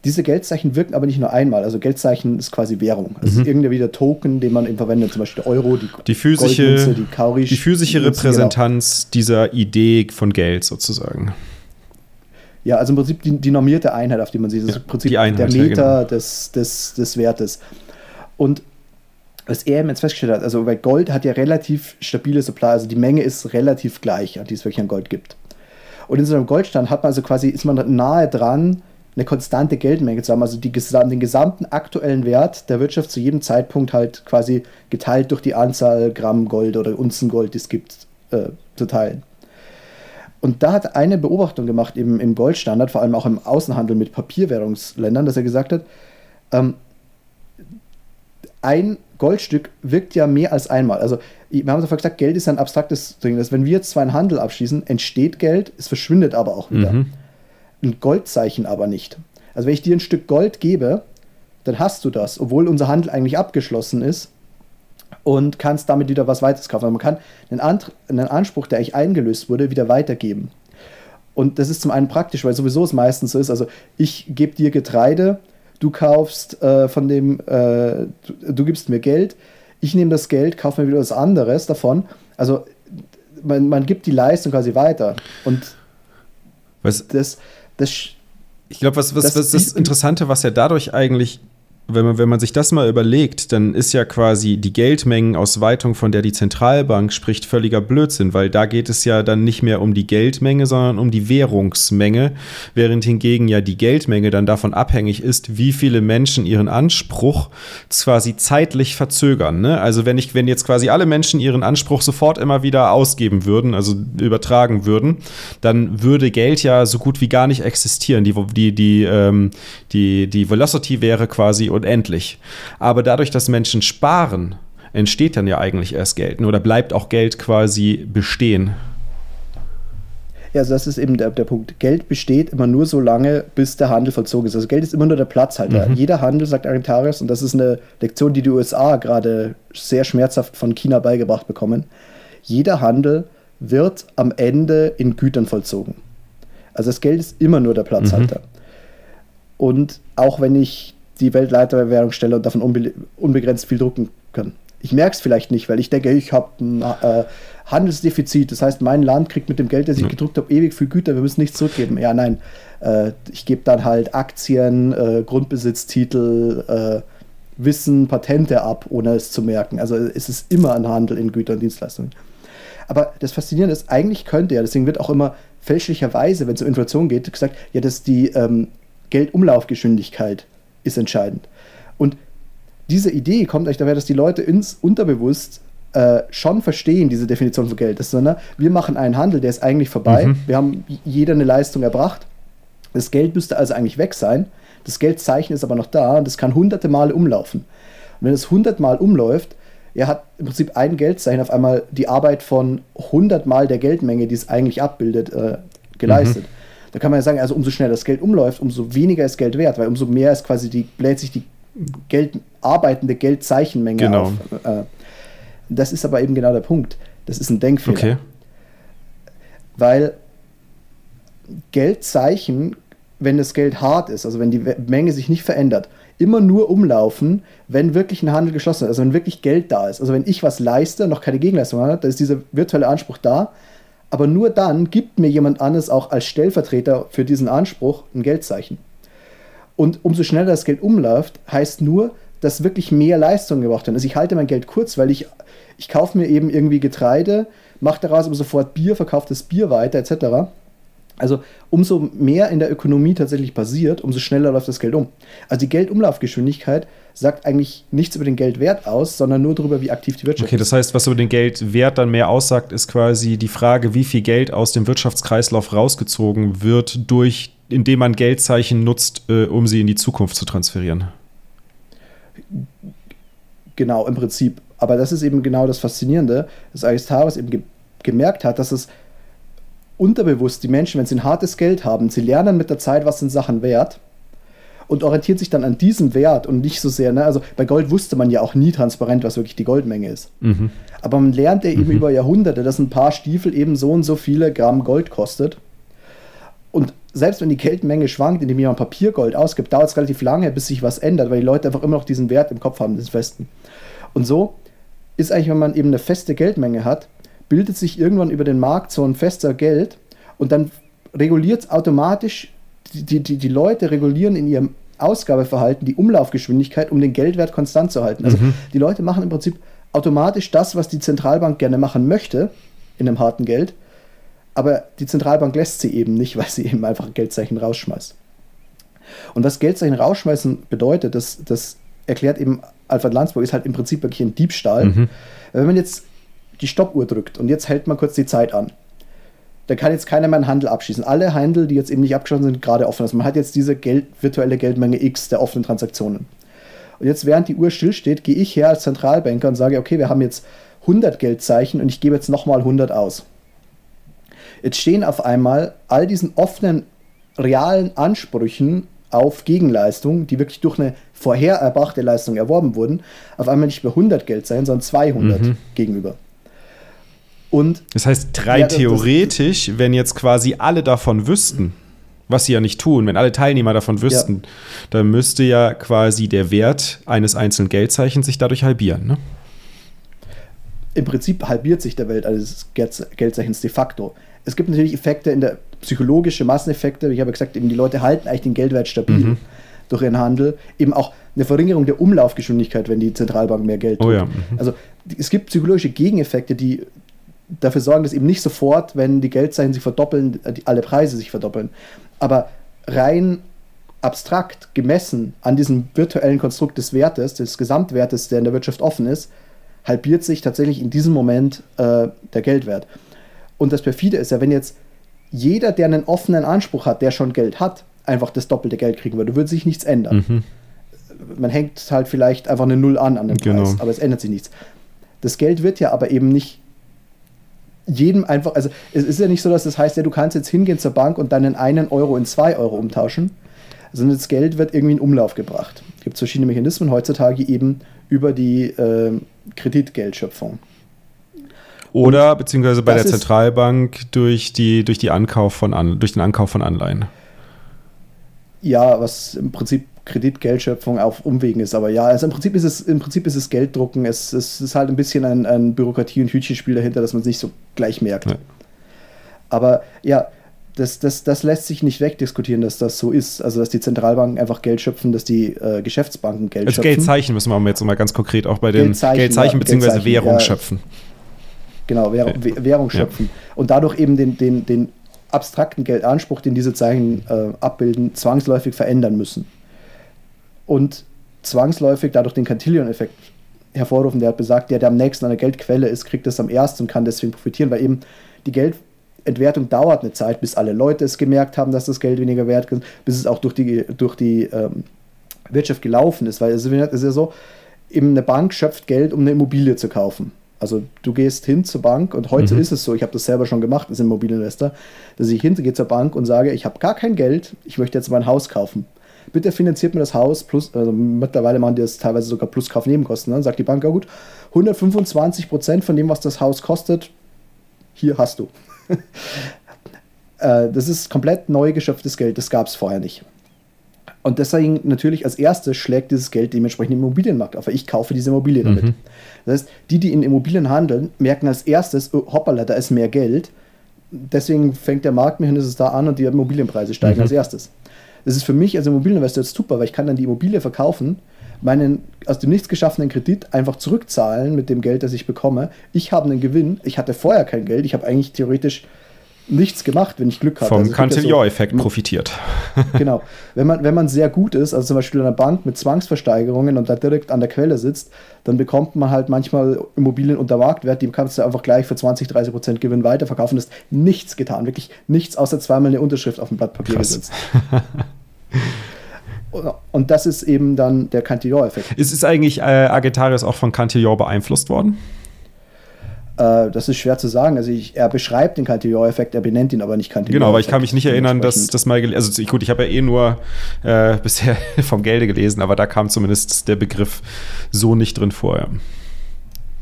Diese Geldzeichen wirken aber nicht nur einmal. Also Geldzeichen ist quasi Währung. Also es ist irgendein wieder Token, den man eben verwendet, zum Beispiel der Euro, die, Mhm. Die physische, die Kaurisch. die physische genau. Repräsentanz dieser Idee von Geld sozusagen. Ja, also im Prinzip die, die normierte Einheit, auf die man sieht. Das Ja, ist im Prinzip Einheit, der ja, Meter genau. des, des, des Wertes. Und was er eben jetzt festgestellt hat, also weil Gold hat ja relativ stabile Supply, also die Menge ist relativ gleich, an die es wirklich an Gold gibt. Und in so einem Goldstand hat man also quasi, ist man nahe dran, eine konstante Geldmenge zu haben, also die, den gesamten aktuellen Wert der Wirtschaft zu jedem Zeitpunkt halt quasi geteilt durch die Anzahl Gramm Gold oder Unzen Gold, die es gibt, äh, zu teilen. Und da hat eine Beobachtung gemacht im, im Goldstandard, vor allem auch im Außenhandel mit Papierwährungsländern, dass er gesagt hat, ähm, ein Goldstück wirkt ja mehr als einmal. Also wir haben so gesagt, Geld ist ein abstraktes Ding. Dass wenn wir jetzt zwar einen Handel abschließen, entsteht Geld, es verschwindet aber auch wieder. Mhm. Ein Goldzeichen aber nicht. Also wenn ich dir ein Stück Gold gebe, dann hast du das, obwohl unser Handel eigentlich abgeschlossen ist und kannst damit wieder was weiteres kaufen. Also man kann einen, Ant einen Anspruch, der eigentlich eingelöst wurde, wieder weitergeben. Und das ist zum einen praktisch, weil sowieso es meistens so ist, also ich gebe dir Getreide, du kaufst äh, von dem, äh, du, du gibst mir Geld, ich nehme das Geld, kaufe mir wieder was anderes davon. Also man, man gibt die Leistung quasi weiter. Und Was, das, das Ich glaube, was, was, Das was das Interessante, was ja dadurch eigentlich, wenn man, wenn man sich das mal überlegt, dann ist ja quasi die Geldmengenausweitung, von der die Zentralbank spricht, völliger Blödsinn, weil da geht es ja dann nicht mehr um die Geldmenge, sondern um die Währungsmenge, während hingegen ja die Geldmenge dann davon abhängig ist, wie viele Menschen ihren Anspruch quasi zeitlich verzögern. Ne? Also wenn ich, wenn jetzt quasi alle Menschen ihren Anspruch sofort immer wieder ausgeben würden, also übertragen würden, dann würde Geld ja so gut wie gar nicht existieren. Die, die, die, ähm, die, die Velocity wäre quasi unendlich. Aber dadurch, dass Menschen sparen, entsteht dann ja eigentlich erst Geld. Oder bleibt auch Geld quasi bestehen. Ja, also das ist eben der, der Punkt. Geld besteht immer nur so lange, bis der Handel vollzogen ist. Also Geld ist immer nur der Platzhalter. Mhm. Jeder Handel, sagt Argentarius, und das ist eine Lektion, die die USA gerade sehr schmerzhaft von China beigebracht bekommen. Jeder Handel wird am Ende in Gütern vollzogen. Also das Geld ist immer nur der Platzhalter. Und auch wenn ich die Weltleiterwährung stelle und davon unbe unbegrenzt viel drucken kann. Ich merke es vielleicht nicht, weil ich denke, ich habe ein äh, Handelsdefizit. Das heißt, mein Land kriegt mit dem Geld, das ich gedruckt habe, ewig viel Güter. Wir müssen nichts zurückgeben. Ja, nein. Äh, ich gebe dann halt Aktien, äh, Grundbesitztitel, äh, Wissen, Patente ab, ohne es zu merken. Also es ist immer ein Handel in Güter und Dienstleistungen. Aber das Faszinierende ist, eigentlich könnte ja, deswegen wird auch immer fälschlicherweise, wenn es um Inflation geht, gesagt, ja, dass die ähm, Geldumlaufgeschwindigkeit ist entscheidend. Und diese Idee kommt eigentlich daher, dass die Leute ins Unterbewusst äh, schon verstehen, diese Definition von Geld. Ist so, ne? Wir machen einen Handel, der ist eigentlich vorbei. Mhm. Wir haben jeder eine Leistung erbracht. Das Geld müsste also eigentlich weg sein. Das Geldzeichen ist aber noch da und das kann hunderte Male umlaufen. Und wenn es hundertmal umläuft, er hat im Prinzip ein Geldzeichen auf einmal die Arbeit von hundertmal der Geldmenge, die es eigentlich abbildet, äh, geleistet. Mhm. Da kann man ja sagen, also umso schneller das Geld umläuft, umso weniger ist Geld wert, weil umso mehr ist quasi die, bläht sich die Geld, arbeitende Geldzeichenmenge genau. auf. Äh, das ist aber eben genau der Punkt. Das ist ein Denkfehler. Okay. Weil Geldzeichen, wenn das Geld hart ist, also wenn die Menge sich nicht verändert, immer nur umlaufen, wenn wirklich ein Handel geschlossen ist, also wenn wirklich Geld da ist. Also wenn ich was leiste, noch keine Gegenleistung habe, dann ist dieser virtuelle Anspruch da. Aber nur dann gibt mir jemand anderes auch als Stellvertreter für diesen Anspruch ein Geldzeichen. Und umso schneller das Geld umläuft, heißt nur, dass wirklich mehr Leistung gebracht wird. Also ich halte mein Geld kurz, weil ich, ich kaufe mir eben irgendwie Getreide, mache daraus aber sofort Bier, verkaufe das Bier weiter etc. Also umso mehr in der Ökonomie tatsächlich passiert, umso schneller läuft das Geld um. Also die Geldumlaufgeschwindigkeit sagt eigentlich nichts über den Geldwert aus, sondern nur darüber, wie aktiv die Wirtschaft ist. Okay, das heißt, was über den Geldwert dann mehr aussagt, ist quasi die Frage, wie viel Geld aus dem Wirtschaftskreislauf rausgezogen wird, durch, indem man Geldzeichen nutzt, äh, um sie in die Zukunft zu transferieren. Genau, im Prinzip. Aber das ist eben genau das Faszinierende, dass Aristoteles eben ge gemerkt hat, dass es unterbewusst die Menschen, wenn sie ein hartes Geld haben, sie lernen mit der Zeit, was sind Sachen wert und orientiert sich dann an diesem Wert und nicht so sehr, ne? also bei Gold wusste man ja auch nie transparent, was wirklich die Goldmenge ist. Mhm. Aber man lernt ja eben mhm. über Jahrhunderte, dass ein paar Stiefel eben so und so viele Gramm Gold kostet. Und selbst wenn die Geldmenge schwankt, indem jemand Papiergold ausgibt, dauert es relativ lange, bis sich was ändert, weil die Leute einfach immer noch diesen Wert im Kopf haben, des Festen. Und so ist eigentlich, wenn man eben eine feste Geldmenge hat, bildet sich irgendwann über den Markt so ein fester Geld und dann reguliert es automatisch, die, die, die Leute regulieren in ihrem Ausgabeverhalten die Umlaufgeschwindigkeit, um den Geldwert konstant zu halten. Also mhm. die Leute machen im Prinzip automatisch das, was die Zentralbank gerne machen möchte in einem harten Geld, aber die Zentralbank lässt sie eben nicht, <laughs> weil sie eben einfach Geldzeichen rausschmeißt. Und was Geldzeichen rausschmeißen bedeutet, das, das erklärt eben Alfred Landsburg, ist halt im Prinzip wirklich ein Diebstahl. Mhm. Wenn man jetzt die Stoppuhr drückt und jetzt hält man kurz die Zeit an. Da kann jetzt keiner mehr einen Handel abschließen. Alle Handel, die jetzt eben nicht abgeschlossen sind, gerade offen. Also man hat jetzt diese Geld, virtuelle Geldmenge X der offenen Transaktionen. Und jetzt, während die Uhr stillsteht, gehe ich her als Zentralbanker und sage, okay, wir haben jetzt 100 Geldzeichen und ich gebe jetzt nochmal 100 aus. Jetzt stehen auf einmal all diesen offenen, realen Ansprüchen auf Gegenleistung, die wirklich durch eine vorher erbrachte Leistung erworben wurden, auf einmal nicht mehr 100 Geldzeichen, sondern 200 mhm. gegenüber. Und das heißt, rein ja, theoretisch, wenn jetzt quasi alle davon wüssten, was sie ja nicht tun, wenn alle Teilnehmer davon wüssten, ja. dann müsste ja quasi der Wert eines einzelnen Geldzeichens sich dadurch halbieren. Ne? Im Prinzip halbiert sich der Wert eines Geldzeichens de facto. Es gibt natürlich Effekte in der psychologische Masseneffekte. Ich habe gesagt, eben die Leute halten eigentlich den Geldwert stabil mhm. durch ihren Handel. Eben auch eine Verringerung der Umlaufgeschwindigkeit, wenn die Zentralbank mehr Geld tut. Oh ja. mhm. Also es gibt psychologische Gegeneffekte, die dafür sorgen, dass eben nicht sofort, wenn die Geldzeichen sich verdoppeln, alle Preise sich verdoppeln. Aber rein abstrakt gemessen an diesem virtuellen Konstrukt des Wertes, des Gesamtwertes, der in der Wirtschaft offen ist, halbiert sich tatsächlich in diesem Moment äh, der Geldwert. Und das perfide ist ja, wenn jetzt jeder, der einen offenen Anspruch hat, der schon Geld hat, einfach das doppelte Geld kriegen würde, würde sich nichts ändern. Mhm. Man hängt halt vielleicht einfach eine Null an an dem genau. Preis, aber es ändert sich nichts. Das Geld wird ja aber eben nicht jedem einfach, also es ist ja nicht so, dass das heißt, ja, du kannst jetzt hingehen zur Bank und deinen einen Euro in zwei Euro umtauschen, sondern das Geld wird irgendwie in Umlauf gebracht. Es gibt verschiedene Mechanismen heutzutage eben über die äh, Kreditgeldschöpfung. Oder und beziehungsweise bei der Zentralbank durch, die, durch, die Ankauf von An, durch den Ankauf von Anleihen. Ja, was im Prinzip Kreditgeldschöpfung auf Umwegen ist. Aber ja, also im Prinzip ist es, im Prinzip ist es Gelddrucken. Es, es ist halt ein bisschen ein, ein Bürokratie- und Hütchenspiel dahinter, dass man es nicht so gleich merkt. Ja. Aber ja, das, das, das lässt sich nicht wegdiskutieren, dass das so ist. Also, dass die Zentralbanken einfach Geld schöpfen, dass die äh, Geschäftsbanken Geld Als schöpfen. Geldzeichen müssen wir jetzt mal ganz konkret auch bei den Geldzeichen, Geldzeichen ja, bzw. Währung ja, schöpfen. Genau, Währung, Währung schöpfen. Und dadurch eben den, den, den abstrakten Geldanspruch, den diese Zeichen äh, abbilden, zwangsläufig verändern müssen. Und zwangsläufig dadurch den Cantillon-Effekt hervorrufen. Der hat besagt, der, der am nächsten an der Geldquelle ist, kriegt es am ersten und kann deswegen profitieren, weil eben die Geldentwertung dauert eine Zeit, bis alle Leute es gemerkt haben, dass das Geld weniger wert ist, bis es auch durch die, durch die ähm, Wirtschaft gelaufen ist. Weil es ist ja so, eben eine Bank schöpft Geld, um eine Immobilie zu kaufen. Also du gehst hin zur Bank und heute mhm. ist es so, ich habe das selber schon gemacht als Immobilieninvestor, dass ich hingehe zur Bank und sage, ich habe gar kein Geld, ich möchte jetzt mein Haus kaufen. Bitte finanziert mir das Haus plus, also mittlerweile machen die das teilweise sogar plus Kaufnebenkosten. Dann sagt die Bank, ja gut, 125 Prozent von dem, was das Haus kostet, hier hast du. <laughs> Äh, das ist komplett neu geschöpftes Geld, das gab es vorher nicht. Und deswegen natürlich als erstes schlägt dieses Geld dementsprechend im Immobilienmarkt auf, weil ich kaufe diese Immobilie damit. Mhm. Das heißt, die, die in Immobilien handeln, merken als erstes, oh, hoppala, da ist mehr Geld. Deswegen fängt der Marktmechanismus da an und die Immobilienpreise steigen mhm. als erstes. Das ist für mich als Immobilieninvestor jetzt super, weil ich kann dann die Immobilie verkaufen, meinen aus dem nichts geschaffenen Kredit einfach zurückzahlen mit dem Geld, das ich bekomme. Ich habe einen Gewinn. Ich hatte vorher kein Geld. Ich habe eigentlich theoretisch nichts gemacht, wenn ich Glück hatte. Vom also Cantillon-Effekt so, profitiert. <laughs> genau. Wenn man, wenn man sehr gut ist, also zum Beispiel in einer Bank mit Zwangsversteigerungen und da direkt an der Quelle sitzt, dann bekommt man halt manchmal Immobilien unter Marktwert, die kannst du einfach gleich für 20, 30 Prozent Gewinn weiterverkaufen. Das ist nichts getan, wirklich nichts, außer zweimal eine Unterschrift auf dem Blatt Papier Krass. gesetzt. <laughs> Und das ist eben dann der Cantillon-Effekt. Ist, ist eigentlich äh, Argentarius auch von Cantillon beeinflusst worden? Äh, das ist schwer zu sagen. Also ich, er beschreibt den Cantillon-Effekt, er benennt ihn aber nicht Cantillon. Genau, aber ich kann mich nicht erinnern, dass das mal also gut, ich habe ja eh nur äh, <laughs> bisher vom Gelde gelesen, aber da kam zumindest der Begriff so nicht drin vor. Ja,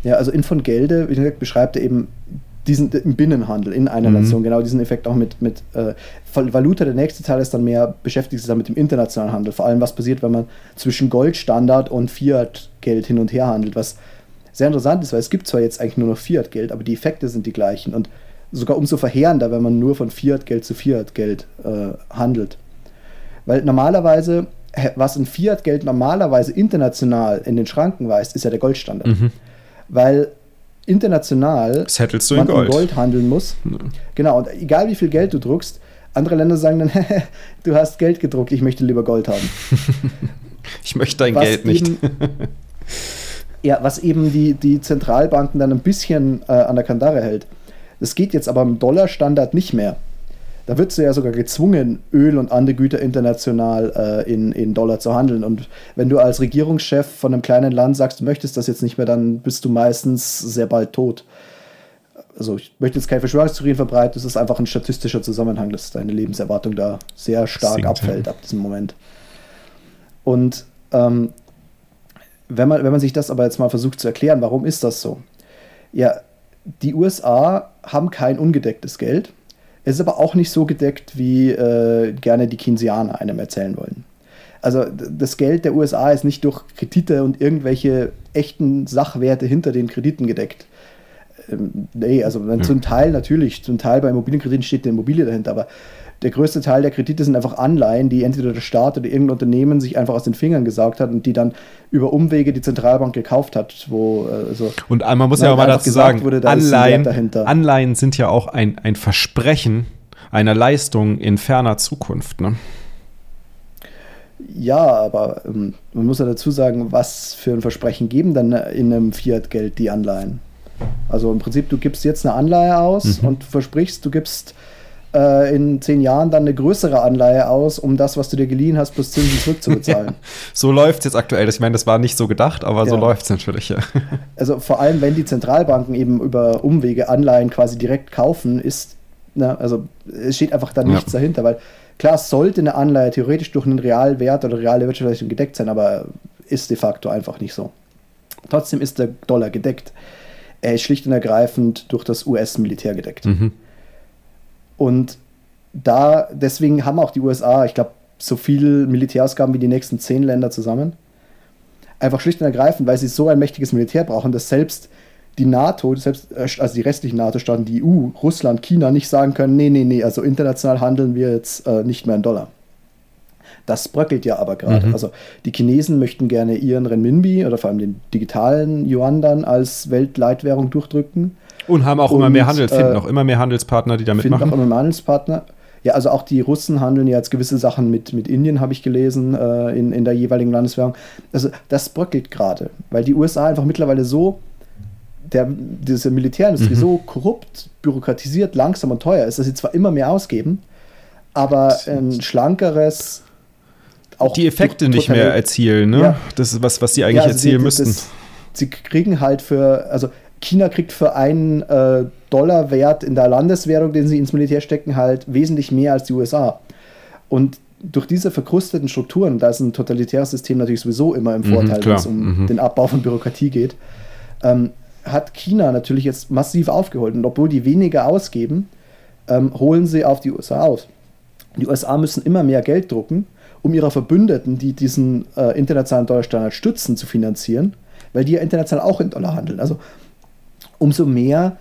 ja also in von Gelde, wie gesagt, beschreibt er eben diesen im Binnenhandel in einer mhm. Nation, genau diesen Effekt auch mit, mit äh, Valuta. Der nächste Teil ist dann mehr, beschäftigt sich dann mit dem internationalen Handel. Vor allem, was passiert, wenn man zwischen Goldstandard und Fiat-Geld hin und her handelt, was sehr interessant ist, weil es gibt zwar jetzt eigentlich nur noch Fiat-Geld, aber die Effekte sind die gleichen und sogar umso verheerender, wenn man nur von Fiat-Geld zu Fiat-Geld äh, handelt. Weil normalerweise, was ein Fiat-Geld normalerweise international in den Schranken weist, ist ja der Goldstandard. Mhm. Weil international Settelst du man in Gold. in Gold handeln muss. Ja. Genau, und egal wie viel Geld du druckst, andere Länder sagen dann, <laughs> du hast Geld gedruckt, ich möchte lieber Gold haben. <laughs> ich möchte dein was Geld nicht. <laughs> Ja, was eben die, die Zentralbanken dann ein bisschen äh, an der Kandare hält. Das geht jetzt aber im Dollarstandard nicht mehr. Da wird sie ja sogar gezwungen, Öl und andere Güter international äh, in, in Dollar zu handeln. Und wenn du als Regierungschef von einem kleinen Land sagst, du möchtest das jetzt nicht mehr, dann bist du meistens sehr bald tot. Also ich möchte jetzt keine Verschwörungstheorien verbreiten, es ist einfach ein statistischer Zusammenhang, dass deine Lebenserwartung da sehr stark Singt, abfällt ab diesem Moment. Und ähm, wenn man, wenn man sich das aber jetzt mal versucht zu erklären, warum ist das so? Ja, die USA haben kein ungedecktes Geld. Es ist aber auch nicht so gedeckt, wie äh, gerne die Keynesianer einem erzählen wollen. Also das Geld der USA ist nicht durch Kredite und irgendwelche echten Sachwerte hinter den Krediten gedeckt. Ähm, nee, also ja. zum Teil natürlich, zum Teil bei Immobilienkrediten steht die Immobilie dahinter, aber der größte Teil der Kredite sind einfach Anleihen, die entweder der Staat oder irgendein Unternehmen sich einfach aus den Fingern gesaugt hat und die dann über Umwege die Zentralbank gekauft hat. Wo, also und man muss ja auch mal dazu sagen, wurde, da Anleihen, Anleihen sind ja auch ein, ein Versprechen einer Leistung in ferner Zukunft. Ne? Ja, aber ähm, man muss ja dazu sagen, was für ein Versprechen geben dann in einem Fiat-Geld die Anleihen? Also im Prinzip, du gibst jetzt eine Anleihe aus mhm. und versprichst, du gibst äh, in zehn Jahren dann eine größere Anleihe aus, um das, was du dir geliehen hast, plus Zinsen zurückzubezahlen. <laughs> so läuft es jetzt aktuell. Ich meine, das war nicht so gedacht, aber ja. so läuft es natürlich. Ja. <laughs> also vor allem, wenn die Zentralbanken eben über Umwege Anleihen quasi direkt kaufen, ist, na, ne, also es steht einfach da nichts ja. dahinter, weil klar, sollte eine Anleihe theoretisch durch einen Realwert oder reale Wirtschaftsleistung gedeckt sein, aber ist de facto einfach nicht so. Trotzdem ist der Dollar gedeckt. Er ist schlicht und ergreifend durch das US-Militär gedeckt. Mhm. Und da, deswegen haben auch die USA, ich glaube, so viel Militärausgaben wie die nächsten zehn Länder zusammen. Einfach schlicht und ergreifend, weil sie so ein mächtiges Militär brauchen, dass selbst die NATO, selbst, äh, also die restlichen NATO-Staaten, die EU, Russland, China nicht sagen können, nee, nee, nee, also international handeln wir jetzt äh, nicht mehr in Dollar. Das bröckelt ja aber gerade. Mhm. Also die Chinesen möchten gerne ihren Renminbi oder vor allem den digitalen Yuan dann als Weltleitwährung durchdrücken. Und haben auch und, immer mehr Handel, finden äh, auch immer mehr Handelspartner, die da mitmachen. Finden auch immer mehr Handelspartner. Ja, also auch die Russen handeln ja jetzt gewisse Sachen mit, mit Indien, habe ich gelesen, äh, in, in der jeweiligen Landeswährung. Also das bröckelt gerade, weil die USA einfach mittlerweile so, der, diese Militärindustrie mhm. so korrupt, bürokratisiert, langsam und teuer ist, dass sie zwar immer mehr ausgeben, aber ein schlankeres, auch die Effekte nicht mehr erzielen, ne? Ja. Das ist was, was sie eigentlich ja, also erzielen die, müssten. Das, sie kriegen halt für, also China kriegt für einen äh, Dollar Wert in der Landeswährung, den sie ins Militär stecken, halt wesentlich mehr als die USA. Und durch diese verkrusteten Strukturen, da ist ein totalitäres System natürlich sowieso immer im mhm, Vorteil, mhm, wenn es um mhm. den Abbau von Bürokratie geht, ähm, hat China natürlich jetzt massiv aufgeholt. Und obwohl die weniger ausgeben, ähm, holen sie auf die USA aus. Die USA müssen immer mehr Geld drucken, um ihre Verbündeten, die diesen äh, internationalen Dollarstandard stützen, zu finanzieren, weil die ja international auch in Dollar handeln. Also umso mehr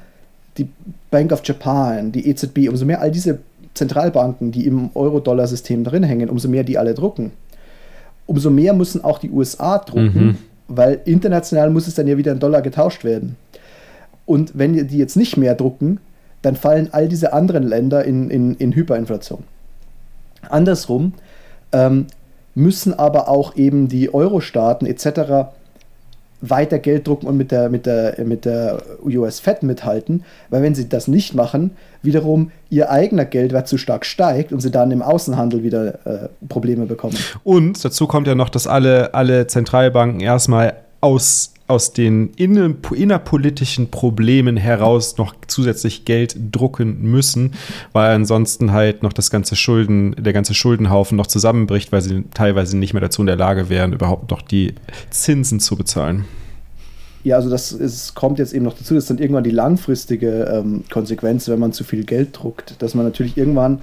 die Bank of Japan, die EZB, umso mehr all diese Zentralbanken, die im Euro-Dollar-System drin hängen, umso mehr die alle drucken. Umso mehr müssen auch die USA drucken, mhm. weil international muss es dann ja wieder in Dollar getauscht werden. Und wenn die jetzt nicht mehr drucken, dann fallen all diese anderen Länder in, in, in Hyperinflation. Andersrum ähm, müssen aber auch eben die Euro-Staaten etc weiter Geld drucken und mit der, mit der, mit der US Fed mithalten, weil wenn sie das nicht machen, wiederum ihr eigener Geldwert zu stark steigt und sie dann im Außenhandel wieder äh, Probleme bekommen. Und dazu kommt ja noch, dass alle, alle Zentralbanken erstmal aus, aus den innen, innerpolitischen Problemen heraus noch zusätzlich Geld drucken müssen, weil ansonsten halt noch das ganze Schulden, der ganze Schuldenhaufen noch zusammenbricht, weil sie teilweise nicht mehr dazu in der Lage wären, überhaupt noch die Zinsen zu bezahlen. Ja, also das ist, kommt jetzt eben noch dazu, das ist dann irgendwann die langfristige ähm, Konsequenz, wenn man zu viel Geld druckt, dass man natürlich irgendwann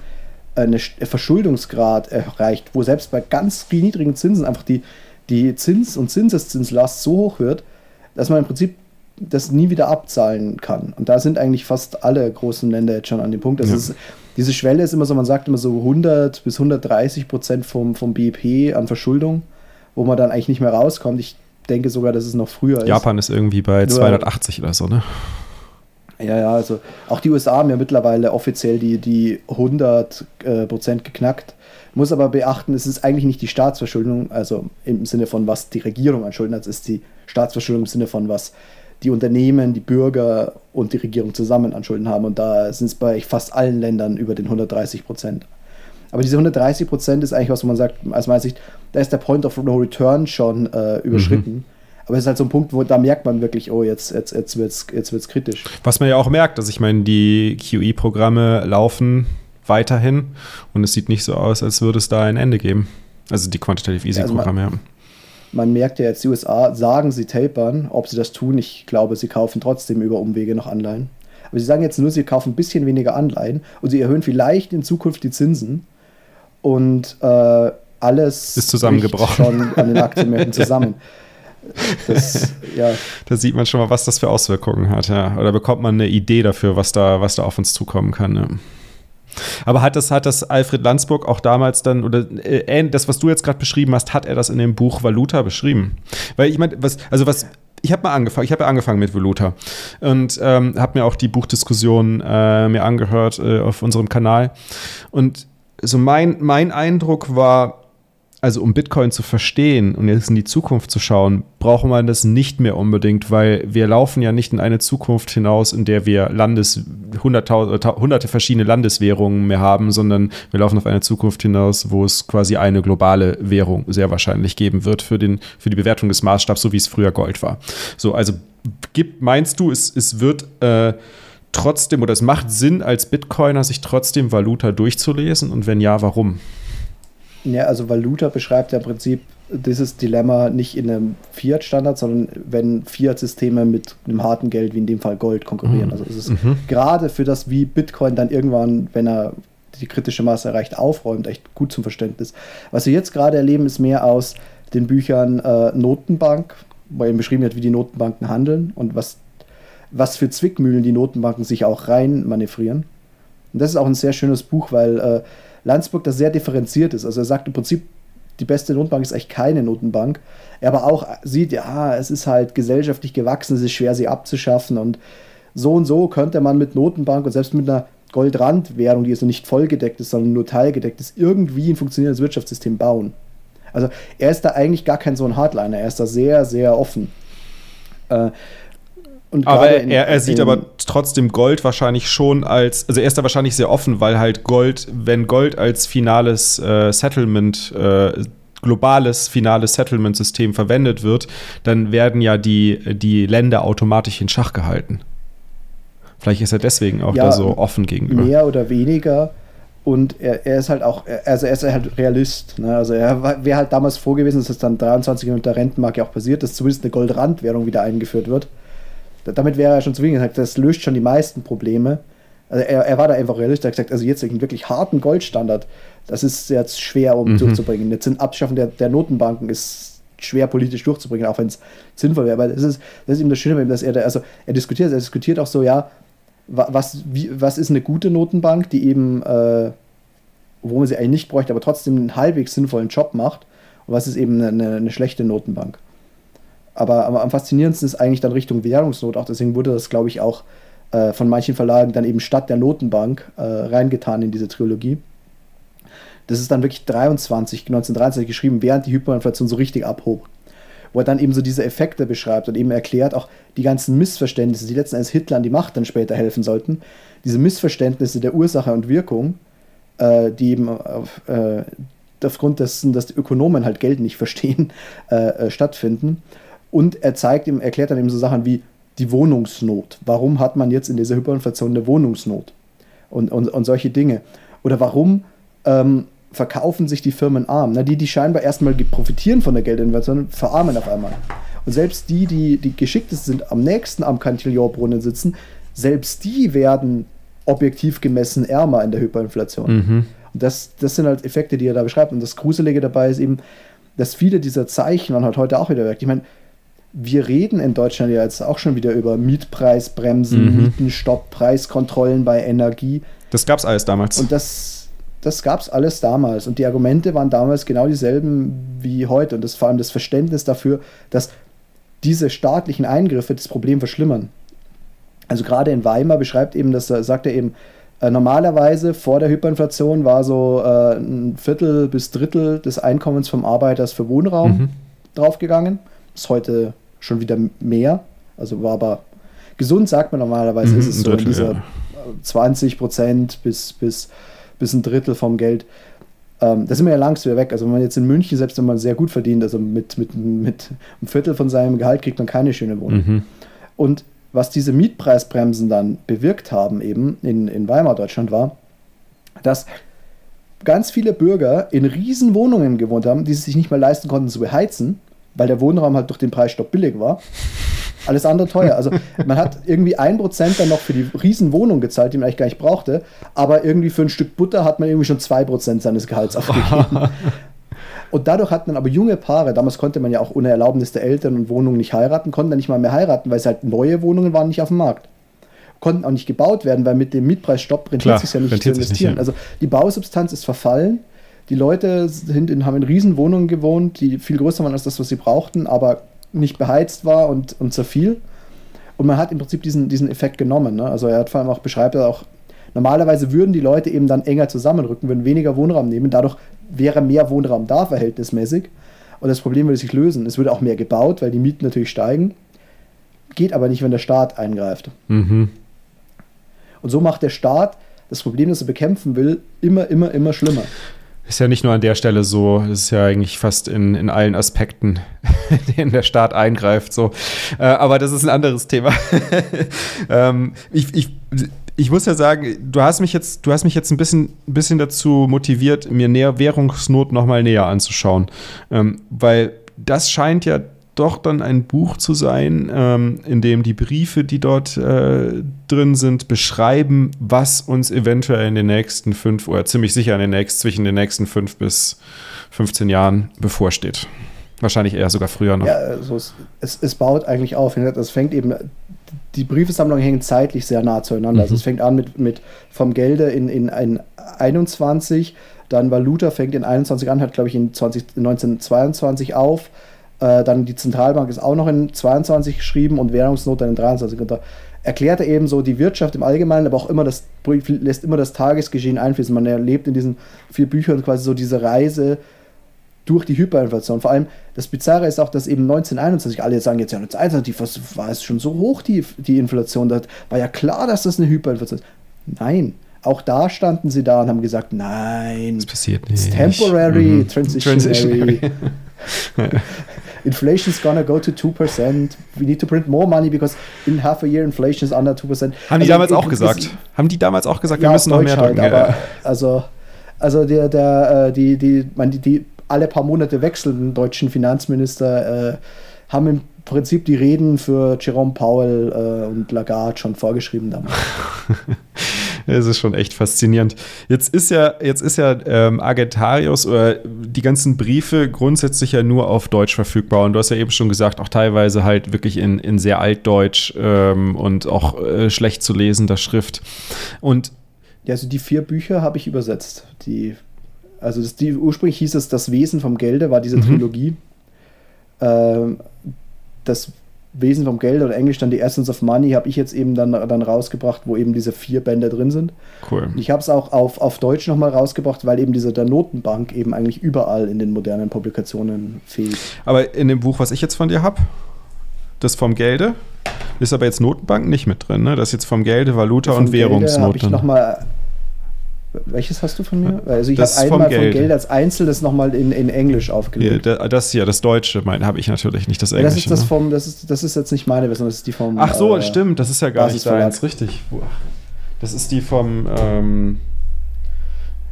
einen Verschuldungsgrad erreicht, wo selbst bei ganz niedrigen Zinsen einfach die, die Zins- und Zinseszinslast so hoch wird, dass man im Prinzip das nie wieder abzahlen kann. Und da sind eigentlich fast alle großen Länder jetzt schon an dem Punkt. Also ja. ist, diese Schwelle ist immer so, man sagt immer so 100 bis 130 Prozent vom, vom BIP an Verschuldung, wo man dann eigentlich nicht mehr rauskommt. Ich denke sogar, dass es noch früher ist. Japan ist irgendwie bei Nur, 280 oder so, ne? Ja, ja, also auch die USA haben ja mittlerweile offiziell die, die 100 äh, Prozent geknackt. Muss aber beachten, es ist eigentlich nicht die Staatsverschuldung, also im Sinne von, was die Regierung an Schulden hat, es ist die Staatsverschuldung im Sinne von, was die Unternehmen, die Bürger und die Regierung zusammen an Schulden haben. Und da sind es bei fast allen Ländern über den 130 Prozent. Aber diese 130 Prozent ist eigentlich was, wo man sagt, aus meiner Sicht, da ist der Point of No Return schon äh, überschritten. Mhm. Aber es ist halt so ein Punkt, wo da merkt man wirklich, oh, jetzt, jetzt, jetzt wird es jetzt wird's kritisch. Was man ja auch merkt, dass ich meine, die QE-Programme laufen weiterhin. Und es sieht nicht so aus, als würde es da ein Ende geben. Also die Quantitative Easing-Programme, ja. Man merkt ja jetzt, die USA sagen, sie tapern. Ob sie das tun, ich glaube, sie kaufen trotzdem über Umwege noch Anleihen. Aber sie sagen jetzt nur, sie kaufen ein bisschen weniger Anleihen und sie erhöhen vielleicht in Zukunft die Zinsen. Und äh, alles ist zusammengebrochen. schon an den Aktienmärkten <laughs> zusammen. Das, ja. Da sieht man schon mal, was das für Auswirkungen hat, ja. Oder bekommt man eine Idee dafür, was da, was da auf uns zukommen kann. Ja. Aber hat das, hat das Alfred Landsburg auch damals dann, oder äh, das, was du jetzt gerade beschrieben hast, hat er das in dem Buch Valuta beschrieben? Weil ich meine, was, also was, ich habe mal angefangen, ich habe ja angefangen mit Voluta und ähm, habe mir auch die Buchdiskussion äh, mir angehört äh, auf unserem Kanal. Und so mein, mein Eindruck war, also um Bitcoin zu verstehen und jetzt in die Zukunft zu schauen, braucht man das nicht mehr unbedingt, weil wir laufen ja nicht in eine Zukunft hinaus, in der wir Landes, hunderte verschiedene Landeswährungen mehr haben, sondern wir laufen auf eine Zukunft hinaus, wo es quasi eine globale Währung sehr wahrscheinlich geben wird für, den, für die Bewertung des Maßstabs, so wie es früher Gold war. So, also gibt, meinst du, es, es wird äh, trotzdem oder es macht Sinn, als Bitcoiner sich trotzdem Valuta durchzulesen und wenn ja, warum? Ja, also Valuta beschreibt ja im Prinzip dieses Dilemma nicht in einem Fiat-Standard, sondern wenn Fiat-Systeme mit einem harten Geld, wie in dem Fall Gold, konkurrieren. Mhm. Also es ist mhm. gerade für das, wie Bitcoin dann irgendwann, wenn er die kritische Masse erreicht, aufräumt, echt gut zum Verständnis. Was wir jetzt gerade erleben, ist mehr aus den Büchern äh, Notenbank, wo eben beschrieben wird, wie die Notenbanken handeln und was, was für Zwickmühlen die Notenbanken sich auch rein manövrieren. Und das ist auch ein sehr schönes Buch, weil äh, Landsburg das sehr differenziert ist. Also er sagt im Prinzip, die beste Notenbank ist eigentlich keine Notenbank. Er aber auch sieht, ja, es ist halt gesellschaftlich gewachsen, es ist schwer, sie abzuschaffen und so und so könnte man mit Notenbank und selbst mit einer Goldrandwährung, die also nicht vollgedeckt ist, sondern nur teilgedeckt ist, irgendwie ein funktionierendes Wirtschaftssystem bauen. Also er ist da eigentlich gar kein so ein Hardliner, er ist da sehr, sehr offen. Äh, aber er, er sieht aber trotzdem Gold wahrscheinlich schon als, also er ist da wahrscheinlich sehr offen, weil halt Gold, wenn Gold als finales äh, Settlement, äh, globales finales Settlement-System verwendet wird, dann werden ja die, die Länder automatisch in Schach gehalten. Vielleicht ist er deswegen auch ja, da so offen gegenüber. Mehr oder weniger. Und er, er ist halt auch, also er ist halt Realist. Ne? Also er wäre halt damals froh gewesen, dass es dann 23 unter Rentenmarke auch passiert, dass zumindest eine Goldrandwährung wieder eingeführt wird. Damit wäre er schon zufrieden gesagt, das löst schon die meisten Probleme. Also er, er war da einfach realistisch, er hat gesagt, also jetzt einen wirklich harten Goldstandard, das ist jetzt schwer um mhm. durchzubringen. Jetzt sind Abschaffen der, der Notenbanken ist schwer politisch durchzubringen, auch wenn es sinnvoll wäre. Aber das ist, das ist ihm das Schöne, dass er da, also er diskutiert, er diskutiert auch so, ja, was, wie, was ist eine gute Notenbank, die eben, äh, wo man sie eigentlich nicht bräuchte, aber trotzdem einen halbwegs sinnvollen Job macht. Und was ist eben eine, eine schlechte Notenbank? Aber, aber, am faszinierendsten ist eigentlich dann Richtung Währungsnot. Auch deswegen wurde das, glaube ich, auch äh, von manchen Verlagen dann eben statt der Notenbank äh, reingetan in diese Trilogie. Das ist dann wirklich 23, 1923 geschrieben, während die Hyperinflation so richtig abhob wo er dann eben so diese Effekte beschreibt und eben erklärt auch die ganzen Missverständnisse, die letzten Endes Hitler an die Macht dann später helfen sollten, diese Missverständnisse der Ursache und Wirkung, äh, die eben auf, äh, aufgrund dessen, dass die Ökonomen halt Geld nicht verstehen, <laughs> äh, äh, stattfinden. Und er zeigt ihm, erklärt dann eben so Sachen wie die Wohnungsnot. Warum hat man jetzt in dieser Hyperinflation eine Wohnungsnot? Und, und, und solche Dinge. Oder warum ähm, verkaufen sich die Firmen arm. Na, die, die scheinbar erstmal profitieren von der Geldinvestition, verarmen auf einmal. Und selbst die, die die geschicktesten sind, am nächsten am Cantillon-Brunnen sitzen, selbst die werden objektiv gemessen ärmer in der Hyperinflation. Mhm. Und das, das sind halt Effekte, die er da beschreibt. Und das Gruselige dabei ist eben, dass viele dieser Zeichen man halt heute auch wieder wirkt. Ich meine, wir reden in Deutschland ja jetzt auch schon wieder über Mietpreisbremsen, mhm. Mietenstopp, Preiskontrollen bei Energie. Das gab es alles damals. Und das das gab es alles damals. Und die Argumente waren damals genau dieselben wie heute. Und das vor allem das Verständnis dafür, dass diese staatlichen Eingriffe das Problem verschlimmern. Also gerade in Weimar beschreibt eben, das sagt er eben, äh, normalerweise vor der Hyperinflation war so äh, ein Viertel bis Drittel des Einkommens vom Arbeiters für Wohnraum mhm. draufgegangen. Ist heute schon wieder mehr. Also war aber gesund, sagt man normalerweise, mhm, ist es so Drittel, in dieser ja. 20 Prozent bis, bis bis ein Drittel vom Geld. Ähm, da sind wir ja langsam wieder weg. Also wenn man jetzt in München, selbst wenn man sehr gut verdient, also mit, mit, mit einem Viertel von seinem Gehalt kriegt man keine schöne Wohnung. Mhm. Und was diese Mietpreisbremsen dann bewirkt haben, eben in, in Weimar Deutschland, war, dass ganz viele Bürger in riesen Wohnungen gewohnt haben, die sie sich nicht mehr leisten konnten zu beheizen, weil der Wohnraum halt durch den Preisstopp billig war. Alles andere teuer. Also man hat irgendwie ein Prozent dann noch für die Riesenwohnung gezahlt, die man eigentlich gar nicht brauchte, aber irgendwie für ein Stück Butter hat man irgendwie schon zwei Prozent seines Gehalts <laughs> aufgegeben. Und dadurch hatten dann aber junge Paare, damals konnte man ja auch ohne Erlaubnis der Eltern und Wohnungen nicht heiraten, konnten dann nicht mal mehr heiraten, weil es halt neue Wohnungen waren nicht auf dem Markt. Konnten auch nicht gebaut werden, weil mit dem Mietpreisstopp rentiert sich ja nicht zu investieren. Nicht, ja. Also die Bausubstanz ist verfallen. Die Leute sind in, haben in Riesenwohnungen gewohnt, die viel größer waren als das, was sie brauchten, aber nicht beheizt war und, und zerfiel. Und man hat im Prinzip diesen, diesen Effekt genommen. Ne? Also er hat vor allem auch, beschreibt er auch, normalerweise würden die Leute eben dann enger zusammenrücken, würden weniger Wohnraum nehmen. Dadurch wäre mehr Wohnraum da, verhältnismäßig. Und das Problem würde sich lösen. Es würde auch mehr gebaut, weil die Mieten natürlich steigen. Geht aber nicht, wenn der Staat eingreift. Mhm. Und so macht der Staat das Problem, das er bekämpfen will, immer, immer, immer schlimmer. Ist ja nicht nur an der Stelle so, es ist ja eigentlich fast in, in allen Aspekten, <laughs> in denen der Staat eingreift. So. Äh, aber das ist ein anderes Thema. <laughs> ähm, ich, ich, ich muss ja sagen, du hast mich jetzt, du hast mich jetzt ein bisschen, bisschen dazu motiviert, mir näher Währungsnot nochmal näher anzuschauen. Ähm, weil das scheint ja doch dann ein Buch zu sein, ähm, in dem die Briefe, die dort äh, drin sind, beschreiben, was uns eventuell in den nächsten fünf oder ziemlich sicher in den nächsten, zwischen den nächsten fünf bis 15 Jahren bevorsteht. Wahrscheinlich eher sogar früher noch. Ja, also es, es, es baut eigentlich auf. Es fängt eben, die Briefesammlungen hängen zeitlich sehr nah zueinander. Also mhm. Also es fängt an mit, mit vom Gelde in, in ein 21, dann Valuta fängt in 21 an, hat glaube ich in 20, 1922 auf äh, dann die Zentralbank ist auch noch in 22 geschrieben und Währungsnot dann in 23. Und da erklärt er eben so die Wirtschaft im Allgemeinen, aber auch immer das, lässt immer das Tagesgeschehen einfließen. Man erlebt in diesen vier Büchern quasi so diese Reise durch die Hyperinflation. Vor allem das Bizarre ist auch, dass eben 1921 alle sagen jetzt ja 1921 war es schon so hoch die, die Inflation, da war ja klar, dass das eine Hyperinflation ist. Nein, auch da standen sie da und haben gesagt, nein, das passiert nicht. It's temporary, mhm. transitionary. transitionary. <laughs> <laughs> inflation is gonna go to 2%. We need to print more money because in half a year inflation is under 2%. Haben also, die damals auch gesagt? Ist, haben die damals auch gesagt, wir müssen noch mehr drücken? Halt, aber, also, also der, der, äh, die, die, man, die, die alle paar Monate wechselnden deutschen Finanzminister äh, haben im Prinzip die Reden für Jerome Powell äh, und Lagarde schon vorgeschrieben damals. <laughs> <laughs> Es ist schon echt faszinierend. Jetzt ist ja, jetzt ist ja ähm, Argentarius oder die ganzen Briefe grundsätzlich ja nur auf Deutsch verfügbar. Und du hast ja eben schon gesagt, auch teilweise halt wirklich in, in sehr altdeutsch ähm, und auch äh, schlecht zu lesender Schrift. Und ja, also die vier Bücher habe ich übersetzt. Die, also das, die, ursprünglich hieß es Das Wesen vom Gelde, war diese mhm. Trilogie. Ähm, das Wesen vom Geld oder Englisch dann die Essence of Money habe ich jetzt eben dann, dann rausgebracht, wo eben diese vier Bände drin sind. Cool. Ich habe es auch auf, auf Deutsch nochmal rausgebracht, weil eben diese der Notenbank eben eigentlich überall in den modernen Publikationen fehlt. Aber in dem Buch, was ich jetzt von dir habe, das vom Gelde, ist aber jetzt Notenbank nicht mit drin, ne? Das ist jetzt vom Gelde, Valuta und Währungsnoten. Ich noch mal welches hast du von mir? Also ich habe einmal Geld. von Geld als Einzelnes nochmal in, in Englisch aufgelegt. Ja, das hier, das Deutsche, habe ich natürlich nicht das Englische. das ist das ne? vom, das ist, das ist jetzt nicht meine Version, das ist die vom. Ach so, äh, stimmt, das ist ja gar nicht deins, richtig. Das ist die vom. Ähm,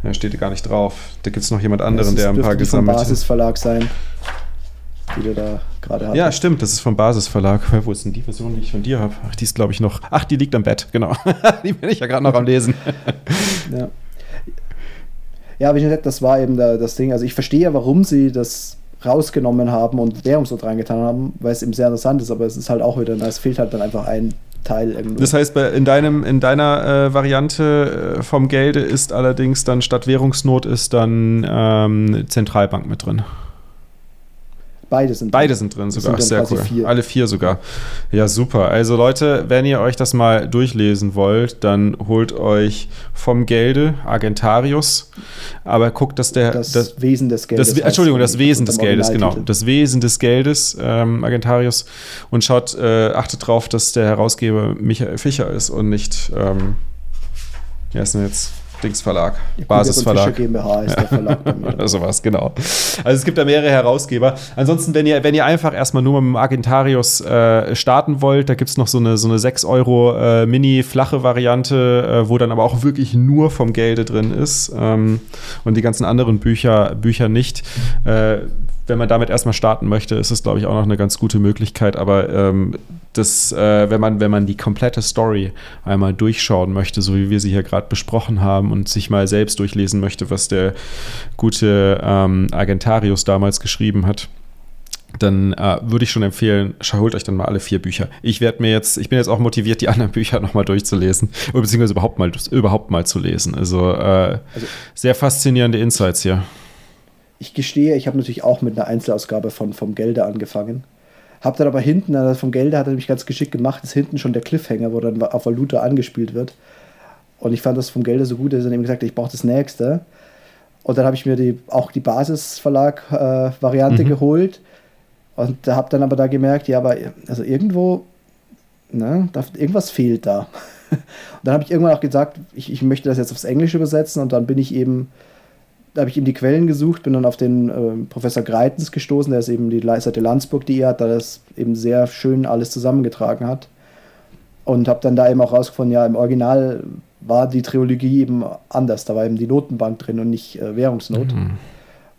ja, steht gar nicht drauf. Da gibt es noch jemand anderen, der ein paar gesammelt hat. Basisverlag sein, die du da gerade hast. Ja, stimmt, das ist vom Basisverlag. Wo ist denn die Version, die ich von dir habe? Ach, die ist, glaube ich, noch. Ach, die liegt am Bett, genau. <laughs> die bin ich ja gerade noch am Lesen. ja. <laughs> Ja, wie gesagt, das war eben der, das Ding. Also ich verstehe, warum sie das rausgenommen haben und Währungsnot reingetan haben, weil es eben sehr interessant ist, aber es ist halt auch wieder, es fehlt halt dann einfach ein Teil irgendwo. Das heißt, in, deinem, in deiner äh, Variante äh, vom Gelde ist allerdings dann statt Währungsnot ist dann ähm, Zentralbank mit drin. Beide sind drin. Beide sind drin sogar. Sind Sehr cool. Vier. Alle vier sogar. Ja, super. Also Leute, wenn ihr euch das mal durchlesen wollt, dann holt euch vom Gelde Argentarius. Aber guckt, dass der. Das, das Wesen des Geldes. Das, Entschuldigung, das Wesen des Geldes, genau. Das Wesen des Geldes, ähm, Argentarius. Und schaut, äh, achtet darauf, dass der Herausgeber Michael Fischer ist und nicht. Ähm, wie heißt denn jetzt? Dingsverlag, ja, Basisverlag. GmbH ist der Verlag Oder <laughs> sowas, genau. Also es gibt da mehrere Herausgeber. Ansonsten, wenn ihr, wenn ihr einfach erstmal nur mit dem Argentarius äh, starten wollt, da gibt es noch so eine, so eine 6 Euro äh, mini-flache Variante, äh, wo dann aber auch wirklich nur vom Gelde drin ist ähm, und die ganzen anderen Bücher, Bücher nicht. Äh, wenn man damit erstmal starten möchte, ist es, glaube ich, auch noch eine ganz gute Möglichkeit. Aber ähm, das, äh, wenn, man, wenn man die komplette Story einmal durchschauen möchte, so wie wir sie hier gerade besprochen haben, und sich mal selbst durchlesen möchte, was der gute ähm, Argentarius damals geschrieben hat, dann äh, würde ich schon empfehlen, holt euch dann mal alle vier Bücher. Ich werde mir jetzt, ich bin jetzt auch motiviert, die anderen Bücher nochmal durchzulesen, beziehungsweise überhaupt mal, überhaupt mal zu lesen. Also, äh, also sehr faszinierende Insights hier. Ich gestehe, ich habe natürlich auch mit einer Einzelausgabe von Vom Gelde angefangen. Hab dann aber hinten, also vom Gelde hat er nämlich ganz geschickt gemacht, ist hinten schon der Cliffhanger, wo dann auf Valuta angespielt wird. Und ich fand das vom Gelde so gut, dass er dann eben gesagt hat, ich brauche das nächste. Und dann habe ich mir die, auch die Basisverlag-Variante äh, mhm. geholt. Und habe dann aber da gemerkt, ja, aber also irgendwo, ne, da, irgendwas fehlt da. <laughs> und dann habe ich irgendwann auch gesagt, ich, ich möchte das jetzt aufs Englische übersetzen und dann bin ich eben da habe ich eben die Quellen gesucht, bin dann auf den äh, Professor Greitens gestoßen, der ist eben die Seite Landsburg.de hat, da das eben sehr schön alles zusammengetragen hat. Und habe dann da eben auch rausgefunden, ja, im Original war die Trilogie eben anders. Da war eben die Notenbank drin und nicht äh, Währungsnot. Mhm.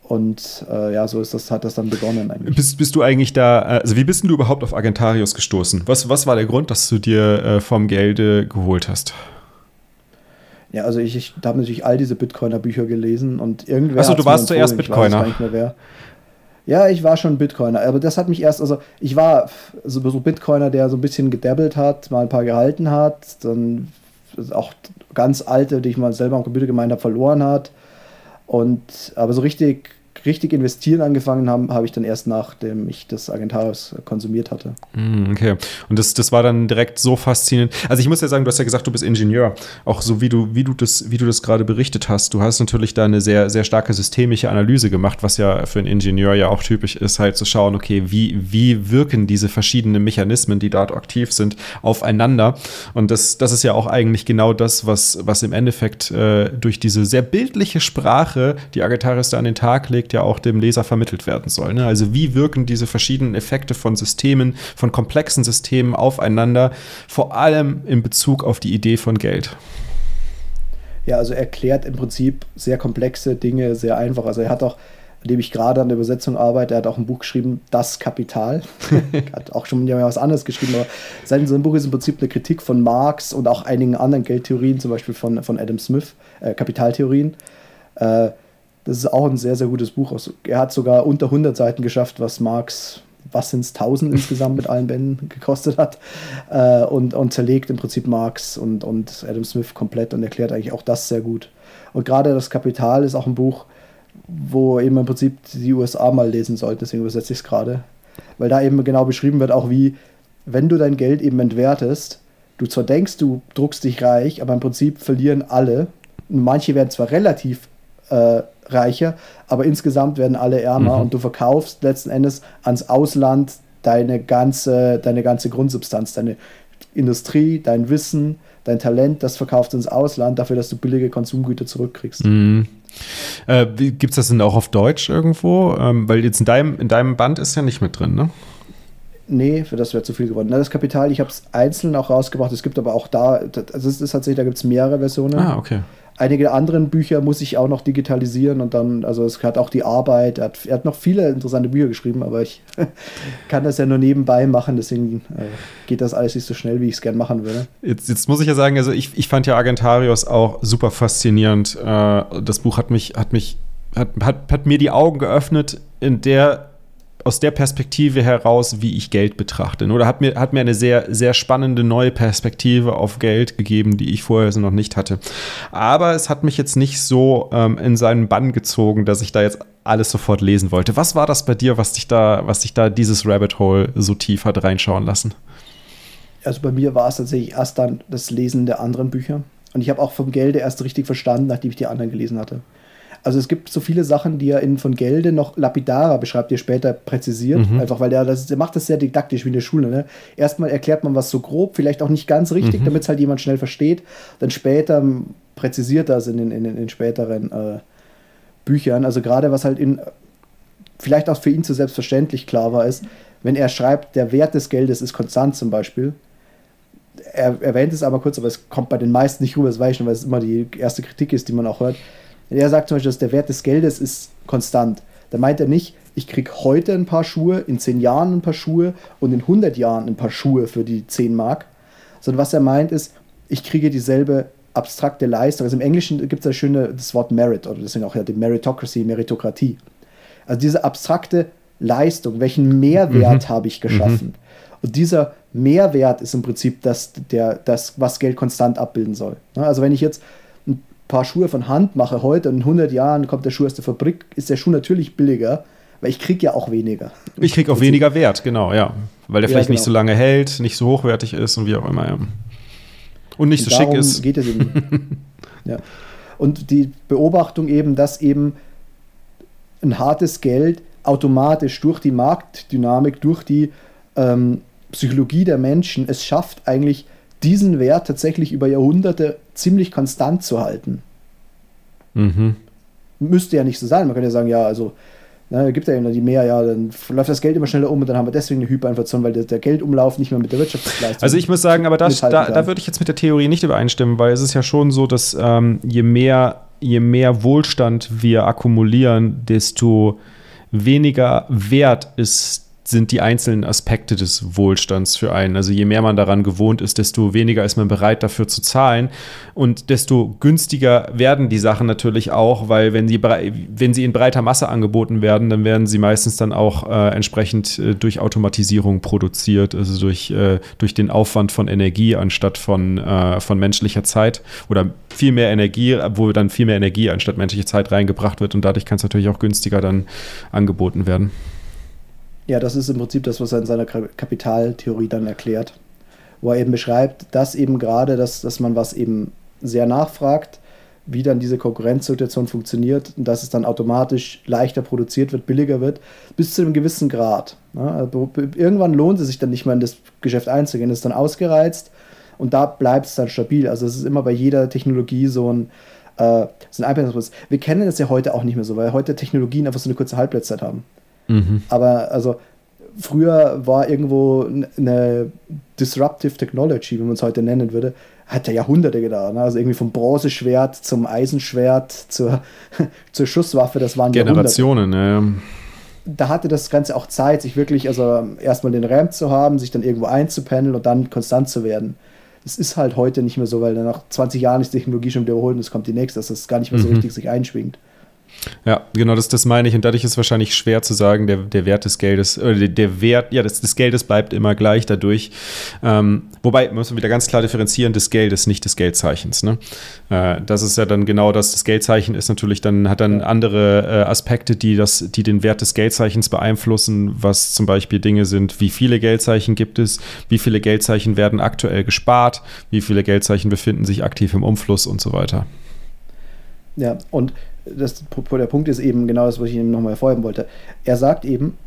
Und äh, ja, so ist das, hat das dann begonnen eigentlich. Bist, bist du eigentlich da, also wie bist du überhaupt auf Argentarius gestoßen? Was, was war der Grund, dass du dir äh, vom Gelde geholt hast? Ja, also ich, ich habe natürlich all diese Bitcoiner-Bücher gelesen und irgendwer. Achso, du warst zuerst Bitcoiner. Ja, ich war schon Bitcoiner, aber das hat mich erst, also ich war so, so Bitcoiner, der so ein bisschen gedabbelt hat, mal ein paar gehalten hat, dann auch ganz alte, die ich mal selber am Computer gemeint habe, verloren hat. Und aber so richtig richtig investieren angefangen habe, habe ich dann erst nachdem ich das Agentarius konsumiert hatte. Mm, okay. Und das, das war dann direkt so faszinierend. Also ich muss ja sagen, du hast ja gesagt, du bist Ingenieur. Auch so wie du, wie du das, wie du das gerade berichtet hast. Du hast natürlich da eine sehr, sehr starke systemische Analyse gemacht, was ja für einen Ingenieur ja auch typisch ist, halt zu schauen, okay, wie, wie wirken diese verschiedenen Mechanismen, die dort aktiv sind, aufeinander. Und das, das ist ja auch eigentlich genau das, was, was im Endeffekt äh, durch diese sehr bildliche Sprache, die Agataris da an den Tag legt, ja auch dem Leser vermittelt werden soll. Ne? Also wie wirken diese verschiedenen Effekte von Systemen, von komplexen Systemen aufeinander, vor allem in Bezug auf die Idee von Geld. Ja, also erklärt im Prinzip sehr komplexe Dinge sehr einfach. Also er hat auch an dem ich gerade an der Übersetzung arbeite. Er hat auch ein Buch geschrieben, Das Kapital. <laughs> hat auch schon mal was anderes geschrieben, aber sein, sein Buch ist im Prinzip eine Kritik von Marx und auch einigen anderen Geldtheorien, zum Beispiel von, von Adam Smith, äh, Kapitaltheorien. Äh, das ist auch ein sehr, sehr gutes Buch. Also, er hat sogar unter 100 Seiten geschafft, was Marx, was sind es, 1000 insgesamt mit allen Bänden <laughs> gekostet hat. Äh, und, und zerlegt im Prinzip Marx und, und Adam Smith komplett und erklärt eigentlich auch das sehr gut. Und gerade das Kapital ist auch ein Buch, wo eben im Prinzip die USA mal lesen sollte, deswegen übersetze ich es gerade. Weil da eben genau beschrieben wird, auch wie, wenn du dein Geld eben entwertest, du zwar denkst, du druckst dich reich, aber im Prinzip verlieren alle. Manche werden zwar relativ äh, reicher, aber insgesamt werden alle ärmer mhm. und du verkaufst letzten Endes ans Ausland deine ganze, deine ganze Grundsubstanz, deine Industrie, dein Wissen, dein Talent, das verkaufst du ins Ausland dafür, dass du billige Konsumgüter zurückkriegst. Mhm. Äh, Gibt es das denn auch auf Deutsch irgendwo? Ähm, weil jetzt in deinem, in deinem Band ist ja nicht mit drin, ne? Nee, für das wäre zu viel geworden. das Kapital, ich habe es einzeln auch rausgebracht. Es gibt aber auch da, also es ist tatsächlich, da gibt es mehrere Versionen. Ah, okay. Einige anderen Bücher muss ich auch noch digitalisieren und dann, also es hat auch die Arbeit, er hat, er hat noch viele interessante Bücher geschrieben, aber ich <laughs> kann das ja nur nebenbei machen, deswegen äh, geht das alles nicht so schnell, wie ich es gern machen würde. Jetzt, jetzt, muss ich ja sagen, also ich, ich fand ja Argentarius auch super faszinierend. Äh, das Buch hat mich, hat mich, hat, hat, hat mir die Augen geöffnet in der aus der Perspektive heraus, wie ich Geld betrachte. Oder hat mir, hat mir eine sehr, sehr spannende neue Perspektive auf Geld gegeben, die ich vorher so noch nicht hatte. Aber es hat mich jetzt nicht so ähm, in seinen Bann gezogen, dass ich da jetzt alles sofort lesen wollte. Was war das bei dir, was dich da, was dich da dieses Rabbit Hole so tief hat reinschauen lassen? Also bei mir war es tatsächlich erst dann das Lesen der anderen Bücher. Und ich habe auch vom Gelde erst richtig verstanden, nachdem ich die anderen gelesen hatte. Also es gibt so viele Sachen, die er in von Gelde noch lapidarer beschreibt, die er später präzisiert. Mhm. Einfach weil der, das, der macht das sehr didaktisch wie in der Schule. Ne? Erstmal erklärt man was so grob, vielleicht auch nicht ganz richtig, mhm. damit es halt jemand schnell versteht. Dann später präzisiert das in den, in den, in späteren äh, Büchern. Also gerade was halt in vielleicht auch für ihn zu selbstverständlich klar war, ist, wenn er schreibt, der Wert des Geldes ist konstant zum Beispiel, er erwähnt es aber kurz, aber es kommt bei den meisten nicht rüber, das weiß ich schon, weil es immer die erste Kritik ist, die man auch hört. Er sagt zum Beispiel, dass der Wert des Geldes ist konstant. Da meint er nicht, ich kriege heute ein paar Schuhe, in 10 Jahren ein paar Schuhe und in 100 Jahren ein paar Schuhe für die 10 Mark. Sondern was er meint ist, ich kriege dieselbe abstrakte Leistung. Also im Englischen gibt es das schöne das Wort Merit oder deswegen auch ja die Meritocracy, Meritokratie. Also diese abstrakte Leistung, welchen Mehrwert mhm. habe ich geschaffen? Mhm. Und dieser Mehrwert ist im Prinzip das, der, das, was Geld konstant abbilden soll. Also wenn ich jetzt paar Schuhe von Hand mache heute und in 100 Jahren kommt der Schuh aus der Fabrik, ist der Schuh natürlich billiger, weil ich kriege ja auch weniger. Ich kriege auch weniger Wert, genau, ja. Weil der ja, vielleicht genau. nicht so lange hält, nicht so hochwertig ist und wie auch immer, ja. Und nicht und so schick ist. geht es eben. <laughs> ja. Und die Beobachtung eben, dass eben ein hartes Geld automatisch durch die Marktdynamik, durch die ähm, Psychologie der Menschen es schafft, eigentlich diesen Wert tatsächlich über Jahrhunderte ziemlich konstant zu halten. Mhm. Müsste ja nicht so sein. Man könnte ja sagen, ja, also ne, gibt ja eben die mehr, ja, dann läuft das Geld immer schneller um und dann haben wir deswegen eine Hyperinflation, weil der, der Geldumlauf nicht mehr mit der Wirtschaftsleistung. Also ich muss sagen, aber das, da, da würde ich jetzt mit der Theorie nicht übereinstimmen, weil es ist ja schon so, dass ähm, je mehr je mehr Wohlstand wir akkumulieren, desto weniger wert ist sind die einzelnen Aspekte des Wohlstands für einen. Also je mehr man daran gewohnt ist, desto weniger ist man bereit dafür zu zahlen und desto günstiger werden die Sachen natürlich auch, weil wenn sie, wenn sie in breiter Masse angeboten werden, dann werden sie meistens dann auch äh, entsprechend äh, durch Automatisierung produziert, also durch, äh, durch den Aufwand von Energie anstatt von, äh, von menschlicher Zeit oder viel mehr Energie, wo dann viel mehr Energie anstatt menschliche Zeit reingebracht wird und dadurch kann es natürlich auch günstiger dann angeboten werden. Ja, das ist im Prinzip das, was er in seiner Kapitaltheorie dann erklärt, wo er eben beschreibt, dass eben gerade, dass, dass man was eben sehr nachfragt, wie dann diese Konkurrenzsituation funktioniert und dass es dann automatisch leichter produziert wird, billiger wird, bis zu einem gewissen Grad. Also irgendwann lohnt es sich dann nicht mehr in das Geschäft einzugehen, ist dann ausgereizt und da bleibt es dann stabil. Also es ist immer bei jeder Technologie so ein, äh, so ein Einbindungsprozess. Wir kennen das ja heute auch nicht mehr so, weil heute Technologien einfach so eine kurze Halbwertszeit haben. Mhm. Aber also früher war irgendwo eine Disruptive Technology, wie man es heute nennen würde, hat ja Jahrhunderte gedauert. Ne? Also irgendwie vom Bronzeschwert zum Eisenschwert zur, <laughs> zur Schusswaffe, das waren Generationen, ja. Da hatte das Ganze auch Zeit, sich wirklich, also erstmal den Ramp zu haben, sich dann irgendwo einzupendeln und dann konstant zu werden. Das ist halt heute nicht mehr so, weil nach 20 Jahren ist die Technologie schon wiederholt und es kommt die nächste, dass das gar nicht mehr so mhm. richtig sich einschwingt. Ja, genau, das, das meine ich. Und dadurch ist es wahrscheinlich schwer zu sagen, der, der Wert des Geldes, oder der, der Wert, ja, des, des Geldes bleibt immer gleich dadurch. Ähm, wobei, muss man wieder ganz klar differenzieren, des Geldes, nicht des Geldzeichens. Ne? Äh, das ist ja dann genau das. Das Geldzeichen ist natürlich dann, hat dann andere äh, Aspekte, die, das, die den Wert des Geldzeichens beeinflussen, was zum Beispiel Dinge sind, wie viele Geldzeichen gibt es, wie viele Geldzeichen werden aktuell gespart, wie viele Geldzeichen befinden sich aktiv im Umfluss und so weiter. Ja, und das, der Punkt ist eben genau das, was ich Ihnen nochmal hervorheben wollte. Er sagt eben,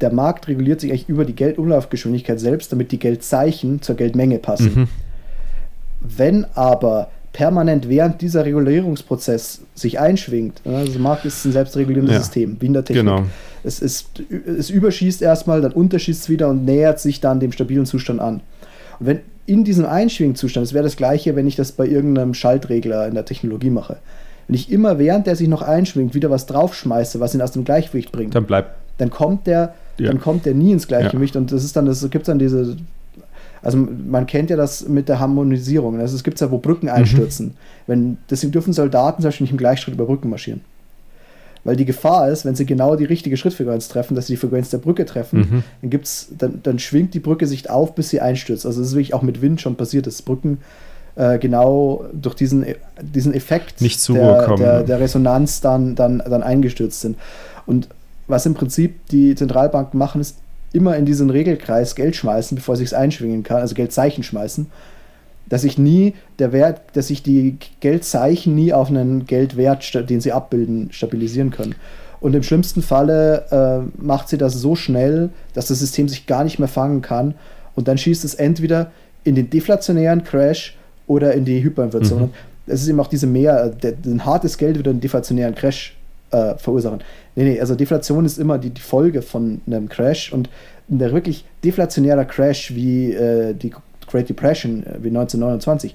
der Markt reguliert sich eigentlich über die Geldumlaufgeschwindigkeit selbst, damit die Geldzeichen zur Geldmenge passen. Mhm. Wenn aber permanent während dieser Regulierungsprozess sich einschwingt, ne, also der Markt ist ein selbstregulierendes ja. System, wie in der Technik. Genau. Es, ist, es überschießt erstmal, dann unterschießt es wieder und nähert sich dann dem stabilen Zustand an. Und wenn in diesem Einschwingzustand, es wäre das gleiche, wenn ich das bei irgendeinem Schaltregler in der Technologie mache wenn ich immer während der sich noch einschwingt wieder was draufschmeiße, was ihn aus dem Gleichgewicht bringt, dann bleibt. Dann kommt der, ja. dann kommt der nie ins Gleichgewicht ja. und das ist dann, das gibt dann diese, also man kennt ja das mit der Harmonisierung. Also es gibt ja, wo Brücken mhm. einstürzen. Mhm. Wenn, deswegen dürfen Soldaten zum Beispiel nicht im Gleichschritt über Brücken marschieren. Weil die Gefahr ist, wenn sie genau die richtige Schrittfrequenz treffen, dass sie die Frequenz der Brücke treffen, mhm. dann, gibt's, dann, dann schwingt die Brücke sich auf, bis sie einstürzt. Also das ist wirklich auch mit Wind schon passiert, dass Brücken äh, genau durch diesen, diesen Effekt Nicht der, der, der, Resonanz dann, dann, dann eingestürzt sind. Und was im Prinzip die Zentralbanken machen, ist immer in diesen Regelkreis Geld schmeißen, bevor sich es einschwingen kann, also Geldzeichen schmeißen, dass sich nie der Wert, dass sich die Geldzeichen nie auf einen Geldwert, den sie abbilden, stabilisieren können. Und im schlimmsten Falle äh, macht sie das so schnell, dass das System sich gar nicht mehr fangen kann. Und dann schießt es entweder in den deflationären Crash oder in die Hyperinflation. Mhm. Es ist eben auch diese mehr, der, ein hartes Geld würde einen deflationären Crash äh, verursachen. Nee, nee, also Deflation ist immer die, die Folge von einem Crash und ein wirklich deflationärer Crash wie äh, die Great Depression äh, wie 1929,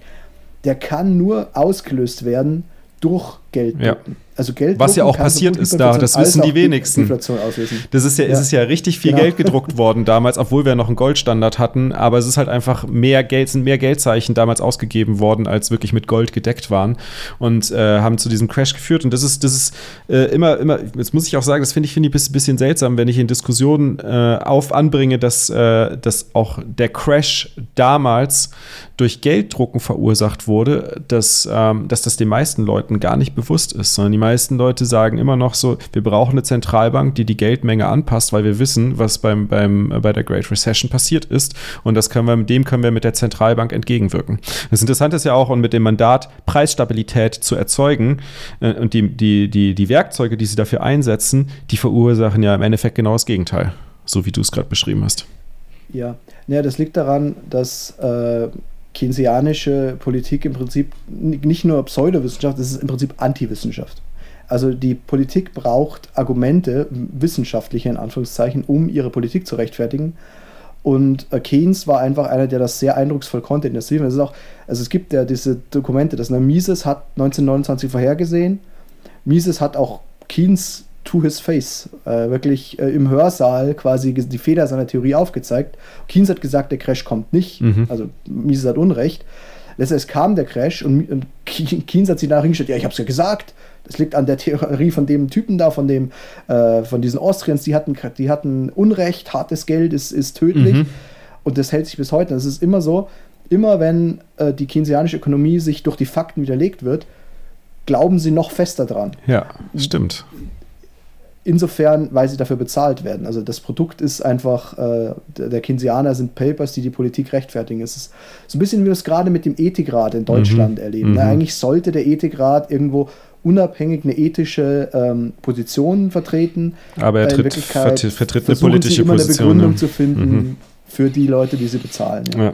der kann nur ausgelöst werden durch Geld. Ja. Also Geld Was ja auch passiert ist da, das wissen die wenigsten. Das ist ja, ja. Es ist ja richtig viel genau. Geld gedruckt <laughs> worden damals, obwohl wir noch einen Goldstandard hatten, aber es ist halt einfach mehr Geld, sind mehr Geldzeichen damals ausgegeben worden, als wirklich mit Gold gedeckt waren und äh, haben zu diesem Crash geführt. Und das ist, das ist äh, immer, immer, jetzt muss ich auch sagen, das finde ich, finde ich ein bisschen seltsam, wenn ich in Diskussionen äh, auf anbringe, dass, äh, dass auch der Crash damals durch Gelddrucken verursacht wurde, dass, ähm, dass das den meisten Leuten gar nicht bewusst ist, sondern die meisten Leute sagen immer noch so, wir brauchen eine Zentralbank, die die Geldmenge anpasst, weil wir wissen, was beim, beim, äh, bei der Great Recession passiert ist. Und das können wir, dem können wir mit der Zentralbank entgegenwirken. Das Interessante ist ja auch, und mit dem Mandat, Preisstabilität zu erzeugen äh, und die, die, die, die Werkzeuge, die sie dafür einsetzen, die verursachen ja im Endeffekt genau das Gegenteil, so wie du es gerade beschrieben hast. Ja, ja, das liegt daran, dass äh, keynesianische Politik im Prinzip nicht nur Pseudowissenschaft, es ist im Prinzip Antiwissenschaft. Also die Politik braucht Argumente, wissenschaftliche in Anführungszeichen, um ihre Politik zu rechtfertigen. Und äh, Keynes war einfach einer, der das sehr eindrucksvoll konnte in der Szene. Es ist auch, also es gibt ja diese Dokumente, dass Mises hat 1929 vorhergesehen. Mises hat auch Keynes to his face, äh, wirklich äh, im Hörsaal quasi die Feder seiner Theorie aufgezeigt. Keynes hat gesagt, der Crash kommt nicht, mhm. also Mises hat Unrecht. Letztendlich kam der Crash und, und Keynes hat sich nachher hingestellt, ja, ich habe es ja gesagt, das liegt an der Theorie von dem Typen da, von dem, äh, von diesen Austrians, die hatten, die hatten Unrecht, hartes Geld ist, ist tödlich. Mhm. Und das hält sich bis heute. Es ist immer so, immer wenn äh, die keynesianische Ökonomie sich durch die Fakten widerlegt wird, glauben sie noch fester dran. Ja, stimmt. Insofern, weil sie dafür bezahlt werden. Also das Produkt ist einfach, äh, der Keynesianer sind Papers, die die Politik rechtfertigen. Es ist so ein bisschen wie wir es gerade mit dem Ethikrat in Deutschland mhm. erleben. Mhm. Na, eigentlich sollte der Ethikrat irgendwo unabhängig eine ethische ähm, Position vertreten. Aber er tritt, vert, vertritt eine politische sie immer Position. Eine Begründung zu finden mhm. für die Leute, die sie bezahlen. Ja. ja.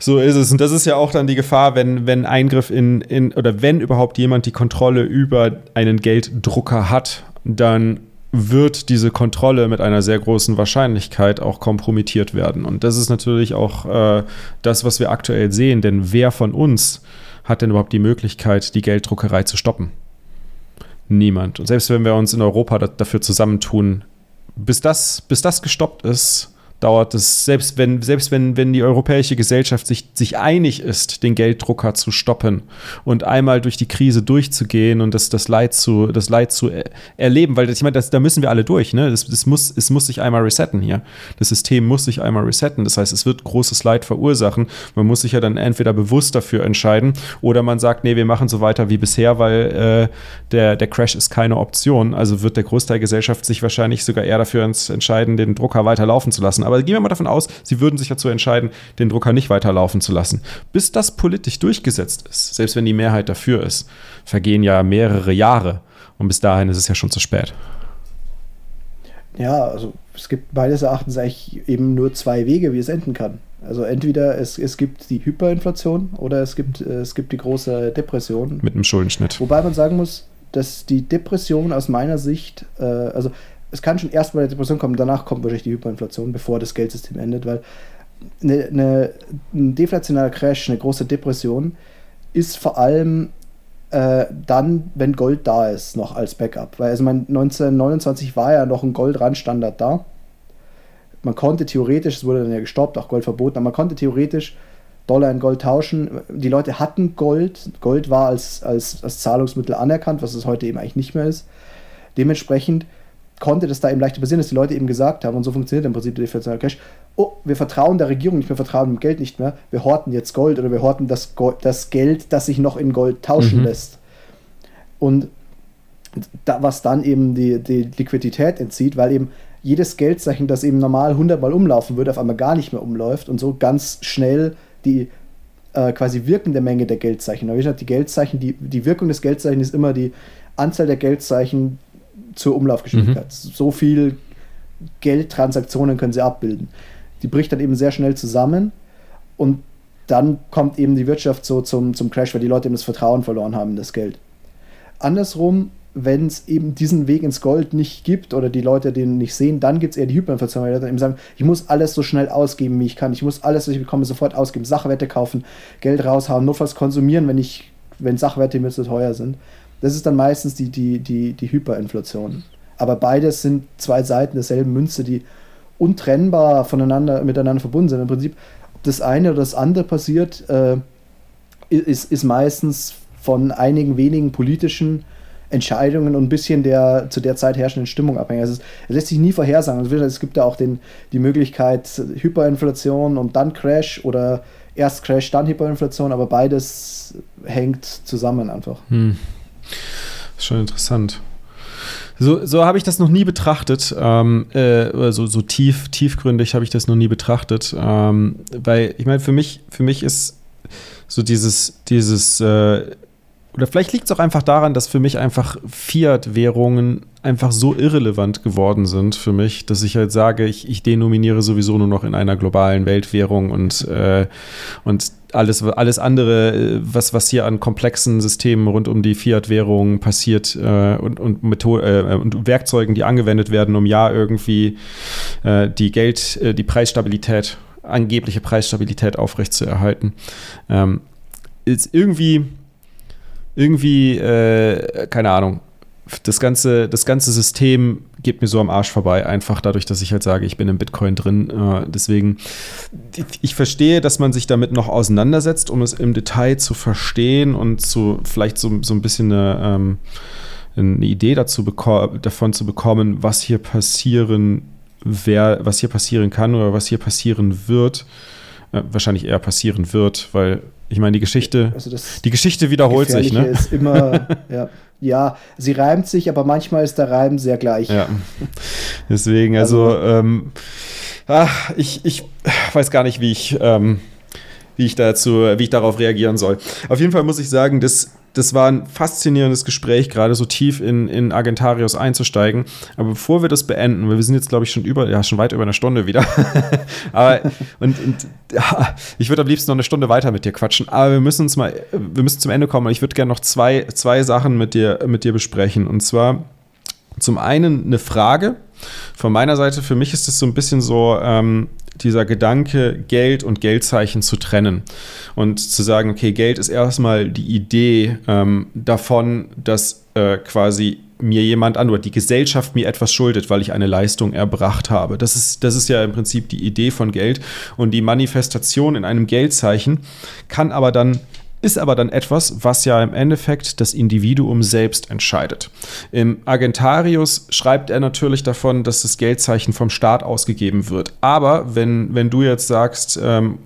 So ist es. Und das ist ja auch dann die Gefahr, wenn, wenn Eingriff in, in oder wenn überhaupt jemand die Kontrolle über einen Gelddrucker hat, dann wird diese Kontrolle mit einer sehr großen Wahrscheinlichkeit auch kompromittiert werden. Und das ist natürlich auch äh, das, was wir aktuell sehen. Denn wer von uns hat denn überhaupt die Möglichkeit, die Gelddruckerei zu stoppen? Niemand. Und selbst wenn wir uns in Europa dafür zusammentun, bis das, bis das gestoppt ist, dauert es, selbst wenn, selbst wenn, wenn die europäische Gesellschaft sich, sich einig ist, den Gelddrucker zu stoppen und einmal durch die Krise durchzugehen und das, das Leid zu, das Leid zu er erleben, weil ich meine, das, da müssen wir alle durch, ne? Das, das muss, es muss sich einmal resetten hier. Das System muss sich einmal resetten. Das heißt, es wird großes Leid verursachen. Man muss sich ja dann entweder bewusst dafür entscheiden oder man sagt, nee, wir machen so weiter wie bisher, weil äh, der, der Crash ist keine Option. Also wird der Großteil der Gesellschaft sich wahrscheinlich sogar eher dafür entscheiden, den Drucker weiter laufen zu lassen. Aber gehen wir mal davon aus, sie würden sich dazu entscheiden, den Drucker nicht weiterlaufen zu lassen. Bis das politisch durchgesetzt ist, selbst wenn die Mehrheit dafür ist, vergehen ja mehrere Jahre. Und bis dahin ist es ja schon zu spät. Ja, also es gibt meines Erachtens eigentlich eben nur zwei Wege, wie es enden kann. Also entweder es, es gibt die Hyperinflation oder es gibt, es gibt die große Depression. Mit einem Schuldenschnitt. Wobei man sagen muss, dass die Depression aus meiner Sicht, äh, also es kann schon erst mal eine Depression kommen, danach kommt wahrscheinlich die Hyperinflation, bevor das Geldsystem endet, weil eine, eine, ein deflationarer Crash, eine große Depression, ist vor allem äh, dann, wenn Gold da ist, noch als Backup. Weil also mein 1929 war ja noch ein Goldrandstandard da. Man konnte theoretisch, es wurde dann ja gestoppt, auch Gold verboten, aber man konnte theoretisch Dollar in Gold tauschen. Die Leute hatten Gold. Gold war als, als, als Zahlungsmittel anerkannt, was es heute eben eigentlich nicht mehr ist. Dementsprechend konnte das da eben leichter passieren, dass die Leute eben gesagt haben, und so funktioniert im Prinzip der deflationäre Cash, oh, wir vertrauen der Regierung nicht mehr, vertrauen dem Geld nicht mehr, wir horten jetzt Gold oder wir horten das, Gold, das Geld, das sich noch in Gold tauschen mhm. lässt. Und da, was dann eben die, die Liquidität entzieht, weil eben jedes Geldzeichen, das eben normal 100 Mal umlaufen würde, auf einmal gar nicht mehr umläuft und so ganz schnell die äh, quasi wirkende Menge der Geldzeichen. Aber wie gesagt, die Geldzeichen, die, die Wirkung des Geldzeichens ist immer die Anzahl der Geldzeichen zur Umlaufgeschwindigkeit. Mhm. So viel Geldtransaktionen können sie abbilden. Die bricht dann eben sehr schnell zusammen und dann kommt eben die Wirtschaft so zum, zum Crash, weil die Leute eben das Vertrauen verloren haben in das Geld. Andersrum, wenn es eben diesen Weg ins Gold nicht gibt oder die Leute den nicht sehen, dann gibt es eher die Hyperinflation, weil die Leute eben sagen, ich muss alles so schnell ausgeben, wie ich kann. Ich muss alles, was ich bekomme, sofort ausgeben. Sachwerte kaufen, Geld raushauen, notfalls konsumieren, wenn ich, wenn Sachwerte mir zu teuer sind. Das ist dann meistens die, die, die, die Hyperinflation. Aber beides sind zwei Seiten derselben Münze, die untrennbar voneinander, miteinander verbunden sind. Im Prinzip, ob das eine oder das andere passiert, äh, ist, ist meistens von einigen wenigen politischen Entscheidungen und ein bisschen der zu der Zeit herrschenden Stimmung abhängig. Also es, es lässt sich nie vorhersagen. Also es gibt da auch den, die Möglichkeit Hyperinflation und dann Crash oder erst Crash, dann Hyperinflation, aber beides hängt zusammen einfach. Hm. Das ist schon interessant. So, so habe ich das noch nie betrachtet. Ähm, äh, so, so tief, tiefgründig habe ich das noch nie betrachtet. Ähm, weil, ich meine, für mich, für mich ist so dieses, dieses äh, oder vielleicht liegt es auch einfach daran, dass für mich einfach Fiat-Währungen einfach so irrelevant geworden sind für mich, dass ich halt sage, ich, ich denominiere sowieso nur noch in einer globalen Weltwährung und, äh, und alles, alles andere, äh, was, was hier an komplexen Systemen rund um die Fiat-Währung passiert äh, und, und, Methode, äh, und Werkzeugen, die angewendet werden, um ja irgendwie äh, die Geld, äh, die Preisstabilität, angebliche Preisstabilität aufrechtzuerhalten, ähm, ist irgendwie irgendwie, äh, keine Ahnung, das ganze, das ganze System geht mir so am Arsch vorbei, einfach dadurch, dass ich halt sage, ich bin im Bitcoin drin. Äh, deswegen, ich verstehe, dass man sich damit noch auseinandersetzt, um es im Detail zu verstehen und zu vielleicht so, so ein bisschen eine, ähm, eine Idee dazu davon zu bekommen, was hier passieren wer, was hier passieren kann oder was hier passieren wird. Äh, wahrscheinlich eher passieren wird, weil ich meine, die Geschichte, also die Geschichte wiederholt sich. Ne? Ist immer, <laughs> ja, ja, sie reimt sich, aber manchmal ist der Reim sehr gleich. Ja. Deswegen, also, also ähm, ach, ich, ich weiß gar nicht, wie ich, ähm, wie ich dazu, wie ich darauf reagieren soll. Auf jeden Fall muss ich sagen, dass das war ein faszinierendes Gespräch, gerade so tief in, in Argentarius einzusteigen. Aber bevor wir das beenden, weil wir sind jetzt, glaube ich, schon über, ja, schon weit über eine Stunde wieder. <laughs> aber, und, und ja, ich würde am liebsten noch eine Stunde weiter mit dir quatschen. Aber wir müssen uns mal, wir müssen zum Ende kommen. Ich würde gerne noch zwei, zwei Sachen mit dir, mit dir besprechen. Und zwar zum einen eine Frage. Von meiner Seite, für mich ist es so ein bisschen so, ähm, dieser Gedanke, Geld und Geldzeichen zu trennen und zu sagen, okay, Geld ist erstmal die Idee ähm, davon, dass äh, quasi mir jemand an oder die Gesellschaft mir etwas schuldet, weil ich eine Leistung erbracht habe. Das ist, das ist ja im Prinzip die Idee von Geld und die Manifestation in einem Geldzeichen kann aber dann ist aber dann etwas, was ja im Endeffekt das Individuum selbst entscheidet. Im Agentarius schreibt er natürlich davon, dass das Geldzeichen vom Staat ausgegeben wird. Aber wenn, wenn du jetzt sagst, ähm,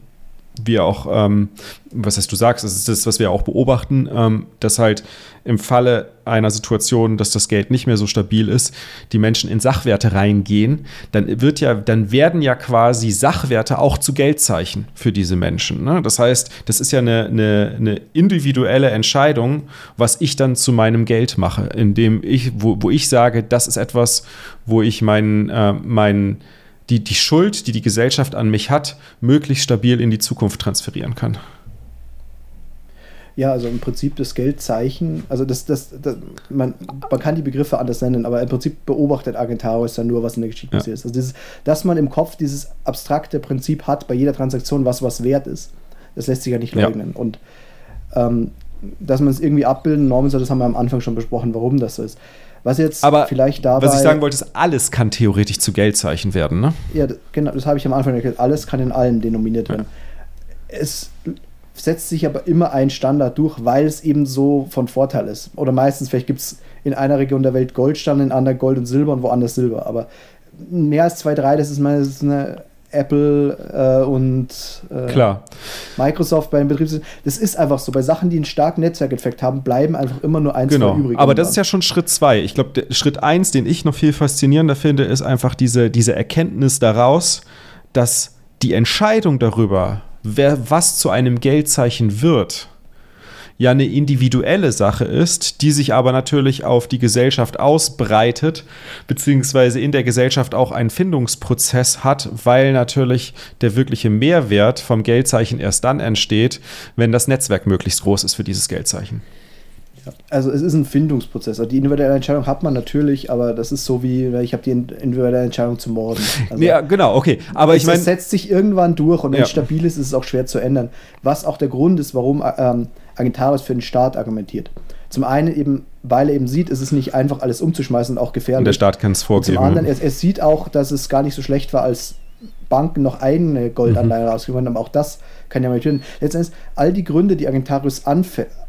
wir auch, ähm, was heißt du sagst, das ist das, was wir auch beobachten, ähm, dass halt im Falle einer Situation, dass das Geld nicht mehr so stabil ist, die Menschen in Sachwerte reingehen, dann wird ja, dann werden ja quasi Sachwerte auch zu Geldzeichen für diese Menschen. Ne? Das heißt, das ist ja eine, eine, eine, individuelle Entscheidung, was ich dann zu meinem Geld mache, indem ich, wo, wo ich sage, das ist etwas, wo ich meinen, äh, meinen die, die Schuld, die die Gesellschaft an mich hat, möglichst stabil in die Zukunft transferieren kann. Ja, also im Prinzip das Geldzeichen, also das, das, das man, man kann die Begriffe anders nennen, aber im Prinzip beobachtet Agentarius dann nur, was in der Geschichte ja. passiert ist. Also dieses, dass man im Kopf dieses abstrakte Prinzip hat, bei jeder Transaktion, was was wert ist, das lässt sich ja nicht leugnen. Ja. Und ähm, dass man es irgendwie abbilden, Normen soll, das haben wir am Anfang schon besprochen, warum das so ist. Was jetzt Aber vielleicht dabei. Was ich sagen wollte, ist, alles kann theoretisch zu Geldzeichen werden, ne? Ja, genau, das habe ich am Anfang erklärt. Alles kann in allem denominiert werden. Ja. Es setzt sich aber immer ein Standard durch, weil es eben so von Vorteil ist. Oder meistens, vielleicht gibt es in einer Region der Welt Goldstandard, in anderer Gold und Silber und woanders Silber. Aber mehr als zwei, drei, das ist meistens eine Apple äh, und äh. Microsoft beim Betriebssystem. Das ist einfach so. Bei Sachen, die einen starken Netzwerkeffekt haben, bleiben einfach immer nur eins genau. übrig. Aber das ist ja schon Schritt zwei. Ich glaube, Schritt eins, den ich noch viel faszinierender finde, ist einfach diese, diese Erkenntnis daraus, dass die Entscheidung darüber, wer was zu einem Geldzeichen wird, ja eine individuelle Sache ist, die sich aber natürlich auf die Gesellschaft ausbreitet, beziehungsweise in der Gesellschaft auch einen Findungsprozess hat, weil natürlich der wirkliche Mehrwert vom Geldzeichen erst dann entsteht, wenn das Netzwerk möglichst groß ist für dieses Geldzeichen. Also es ist ein Findungsprozess. Also die individuelle Entscheidung hat man natürlich, aber das ist so wie, ich habe die individuelle Entscheidung zu morden. <laughs> Also ja, genau, okay. Aber ich meine. Es setzt sich irgendwann durch und wenn ja. es stabil ist, ist es auch schwer zu ändern. Was auch der Grund ist, warum ähm, Agentarius für den Staat argumentiert. Zum einen eben, weil er eben sieht, es ist nicht einfach alles umzuschmeißen und auch gefährlich. Und der Staat kann es vorgeben. Und zum anderen, er, er, sieht auch, dass es gar nicht so schlecht war, als Banken noch eigene Goldanleihen mhm. rausgegeben haben. Auch das kann ja mal töten. Letztendlich, all die Gründe, die Agentarius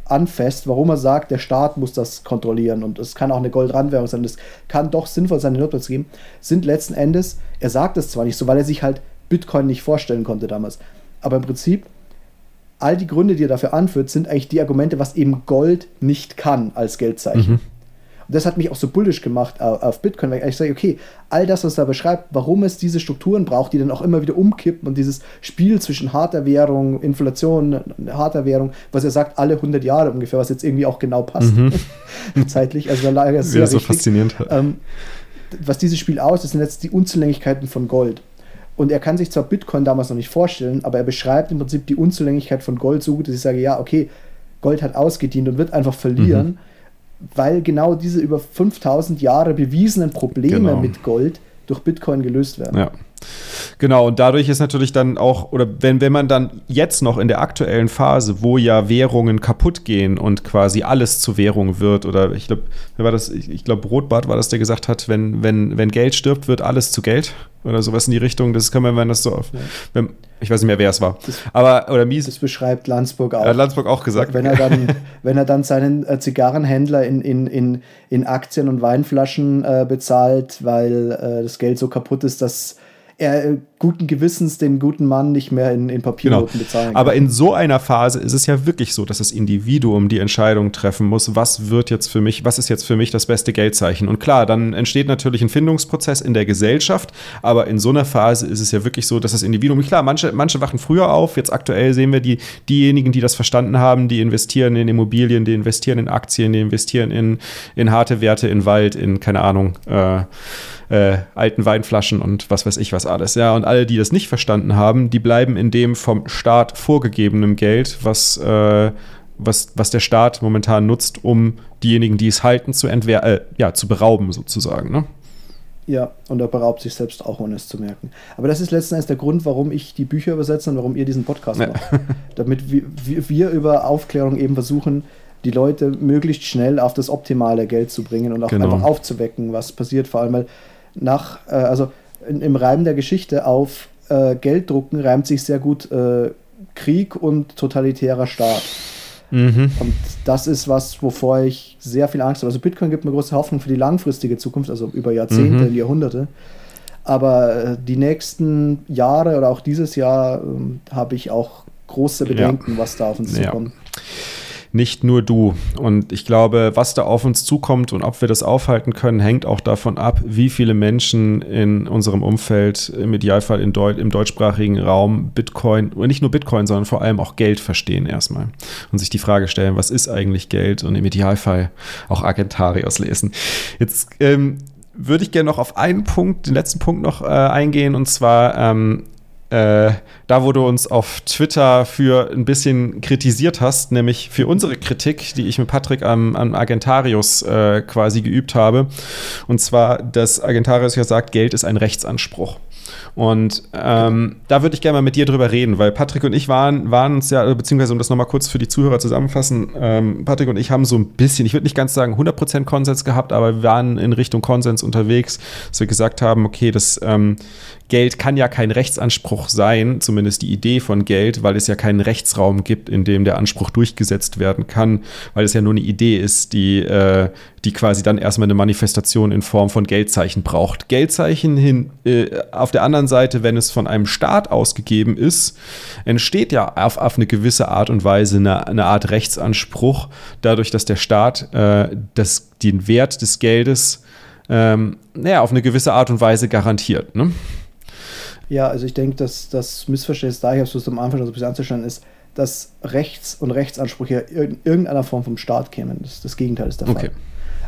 anfasst, warum er sagt, der Staat muss das kontrollieren und es kann auch eine Goldrandwährung sein, es kann doch sinnvoll sein, eine Notplatz zu geben, sind letzten Endes, er sagt es zwar nicht so, weil er sich halt Bitcoin nicht vorstellen konnte damals, aber im Prinzip all die Gründe, die er dafür anführt, sind eigentlich die Argumente, was eben Gold nicht kann als Geldzeichen. Mhm. Und das hat mich auch so bullisch gemacht auf Bitcoin, weil ich sage, okay, all das, was er beschreibt, warum es diese Strukturen braucht, die dann auch immer wieder umkippen und dieses Spiel zwischen harter Währung, Inflation, harter Währung, was er sagt, alle 100 Jahre ungefähr, was jetzt irgendwie auch genau passt, mhm. <laughs> zeitlich. Also da lag sehr ja, so faszinierend. Ähm, was dieses Spiel aus, das sind jetzt die Unzulänglichkeiten von Gold. Und er kann sich zwar Bitcoin damals noch nicht vorstellen, aber er beschreibt im Prinzip die Unzulänglichkeit von Gold so gut, dass ich sage, ja, okay, Gold hat ausgedient und wird einfach verlieren, mhm. Weil genau diese über 5000 Jahre bewiesenen Probleme genau. mit Gold durch Bitcoin gelöst werden. Ja. Genau, und dadurch ist natürlich dann auch, oder wenn, wenn man dann jetzt noch in der aktuellen Phase, wo ja Währungen kaputt gehen und quasi alles zu Währung wird, oder ich glaube, wer war das? Ich, ich glaube, Rotbart war das, der gesagt hat, wenn, wenn, wenn Geld stirbt, wird alles zu Geld oder sowas in die Richtung. Das kann man, wenn das so auf, wenn, ich weiß nicht mehr, wer es war. Das, aber, oder Mies. Das beschreibt Landsburg auch. Hat Landsburg auch gesagt. Wenn er dann, <laughs> wenn er dann seinen äh, Zigarrenhändler in, in, in, in Aktien und Weinflaschen äh, bezahlt, weil äh, das Geld so kaputt ist, dass er äh, guten Gewissens den guten Mann nicht mehr in, in Papiernoten genau. bezahlen kann. Aber in so einer Phase ist es ja wirklich so, dass das Individuum die Entscheidung treffen muss, was wird jetzt für mich, was ist jetzt für mich das beste Geldzeichen. Und klar, dann entsteht natürlich ein Findungsprozess in der Gesellschaft, aber in so einer Phase ist es ja wirklich so, dass das Individuum, klar, manche, manche wachen früher auf, jetzt aktuell sehen wir die, diejenigen, die das verstanden haben, die investieren in Immobilien, die investieren in Aktien, die investieren in, in harte Werte, in Wald, in, keine Ahnung, äh, äh, alten Weinflaschen und was weiß ich was alles. Ja, und alle, die das nicht verstanden haben, die bleiben in dem vom Staat vorgegebenen Geld, was, äh, was, was der Staat momentan nutzt, um diejenigen, die es halten, zu, entwehr äh, ja, zu berauben, sozusagen. Ne? Ja, und er beraubt sich selbst auch, ohne es zu merken. Aber das ist letzten Endes der Grund, warum ich die Bücher übersetze und warum ihr diesen Podcast ja. macht. <laughs> Damit wir, wir über Aufklärung eben versuchen, die Leute möglichst schnell auf das optimale Geld zu bringen und auch genau. einfach aufzuwecken, was passiert. Vor allem, weil nach, äh, also in, im Reim der Geschichte auf äh, Gelddrucken reimt sich sehr gut äh, Krieg und totalitärer Staat. Mhm. Und das ist was, wovor ich sehr viel Angst habe. Also Bitcoin gibt mir große Hoffnung für die langfristige Zukunft, also über Jahrzehnte, mhm. Jahrhunderte. Aber äh, die nächsten Jahre oder auch dieses Jahr ähm, habe ich auch große Bedenken, ja. was da auf uns ja. Nicht nur du. Und ich glaube, was da auf uns zukommt und ob wir das aufhalten können, hängt auch davon ab, wie viele Menschen in unserem Umfeld, im Idealfall in Deu im deutschsprachigen Raum, Bitcoin, oder nicht nur Bitcoin, sondern vor allem auch Geld verstehen erstmal. Und sich die Frage stellen, was ist eigentlich Geld? Und im Idealfall auch Agentarios lesen. Jetzt ähm, würde ich gerne noch auf einen Punkt, den letzten Punkt noch äh, eingehen, und zwar ähm, äh, da, wo du uns auf Twitter für ein bisschen kritisiert hast, nämlich für unsere Kritik, die ich mit Patrick am, am Agentarius äh, quasi geübt habe. Und zwar, dass Agentarius ja sagt, Geld ist ein Rechtsanspruch. Und ähm, da würde ich gerne mal mit dir drüber reden, weil Patrick und ich waren, waren uns ja, beziehungsweise um das nochmal kurz für die Zuhörer zusammenfassen, ähm, Patrick und ich haben so ein bisschen, ich würde nicht ganz sagen 100% Konsens gehabt, aber wir waren in Richtung Konsens unterwegs, dass wir gesagt haben, okay, das ähm, Geld kann ja kein Rechtsanspruch sein, zumindest die Idee von Geld, weil es ja keinen Rechtsraum gibt, in dem der Anspruch durchgesetzt werden kann, weil es ja nur eine Idee ist, die, äh, die quasi dann erstmal eine Manifestation in Form von Geldzeichen braucht. Geldzeichen hin, äh, auf der anderen Seite, wenn es von einem Staat ausgegeben ist, entsteht ja auf, auf eine gewisse Art und Weise eine, eine Art Rechtsanspruch, dadurch, dass der Staat äh, das, den Wert des Geldes ähm, naja, auf eine gewisse Art und Weise garantiert. Ne? Ja, also ich denke, dass das Missverständnis da, ich habe es am Anfang schon so ein bisschen anzustellen, ist, dass Rechts- und Rechtsansprüche in irgendeiner Form vom Staat kämen. Das, das Gegenteil ist der Fall. Okay.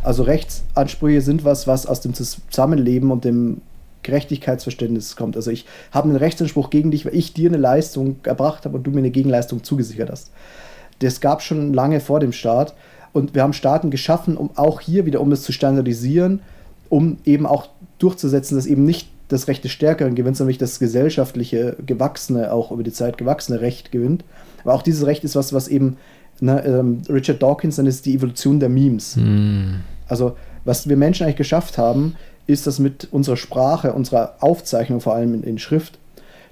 Also Rechtsansprüche sind was, was aus dem Zusammenleben und dem Gerechtigkeitsverständnis kommt. Also ich habe einen Rechtsanspruch gegen dich, weil ich dir eine Leistung erbracht habe und du mir eine Gegenleistung zugesichert hast. Das gab schon lange vor dem Staat und wir haben Staaten geschaffen, um auch hier wieder, um es zu standardisieren, um eben auch durchzusetzen, dass eben nicht das Recht des Stärkeren gewinnt, nämlich das gesellschaftliche, gewachsene, auch über die Zeit gewachsene Recht gewinnt. Aber auch dieses Recht ist was, was eben, ne, ähm, Richard Dawkins dann ist die Evolution der Memes. Mm. Also, was wir Menschen eigentlich geschafft haben, ist das mit unserer Sprache, unserer Aufzeichnung, vor allem in, in Schrift,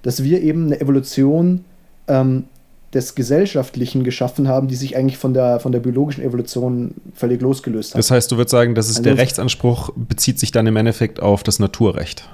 dass wir eben eine Evolution ähm, des Gesellschaftlichen geschaffen haben, die sich eigentlich von der, von der biologischen Evolution völlig losgelöst hat. Das heißt, du würdest sagen, dass es also der Rechtsanspruch bezieht sich dann im Endeffekt auf das Naturrecht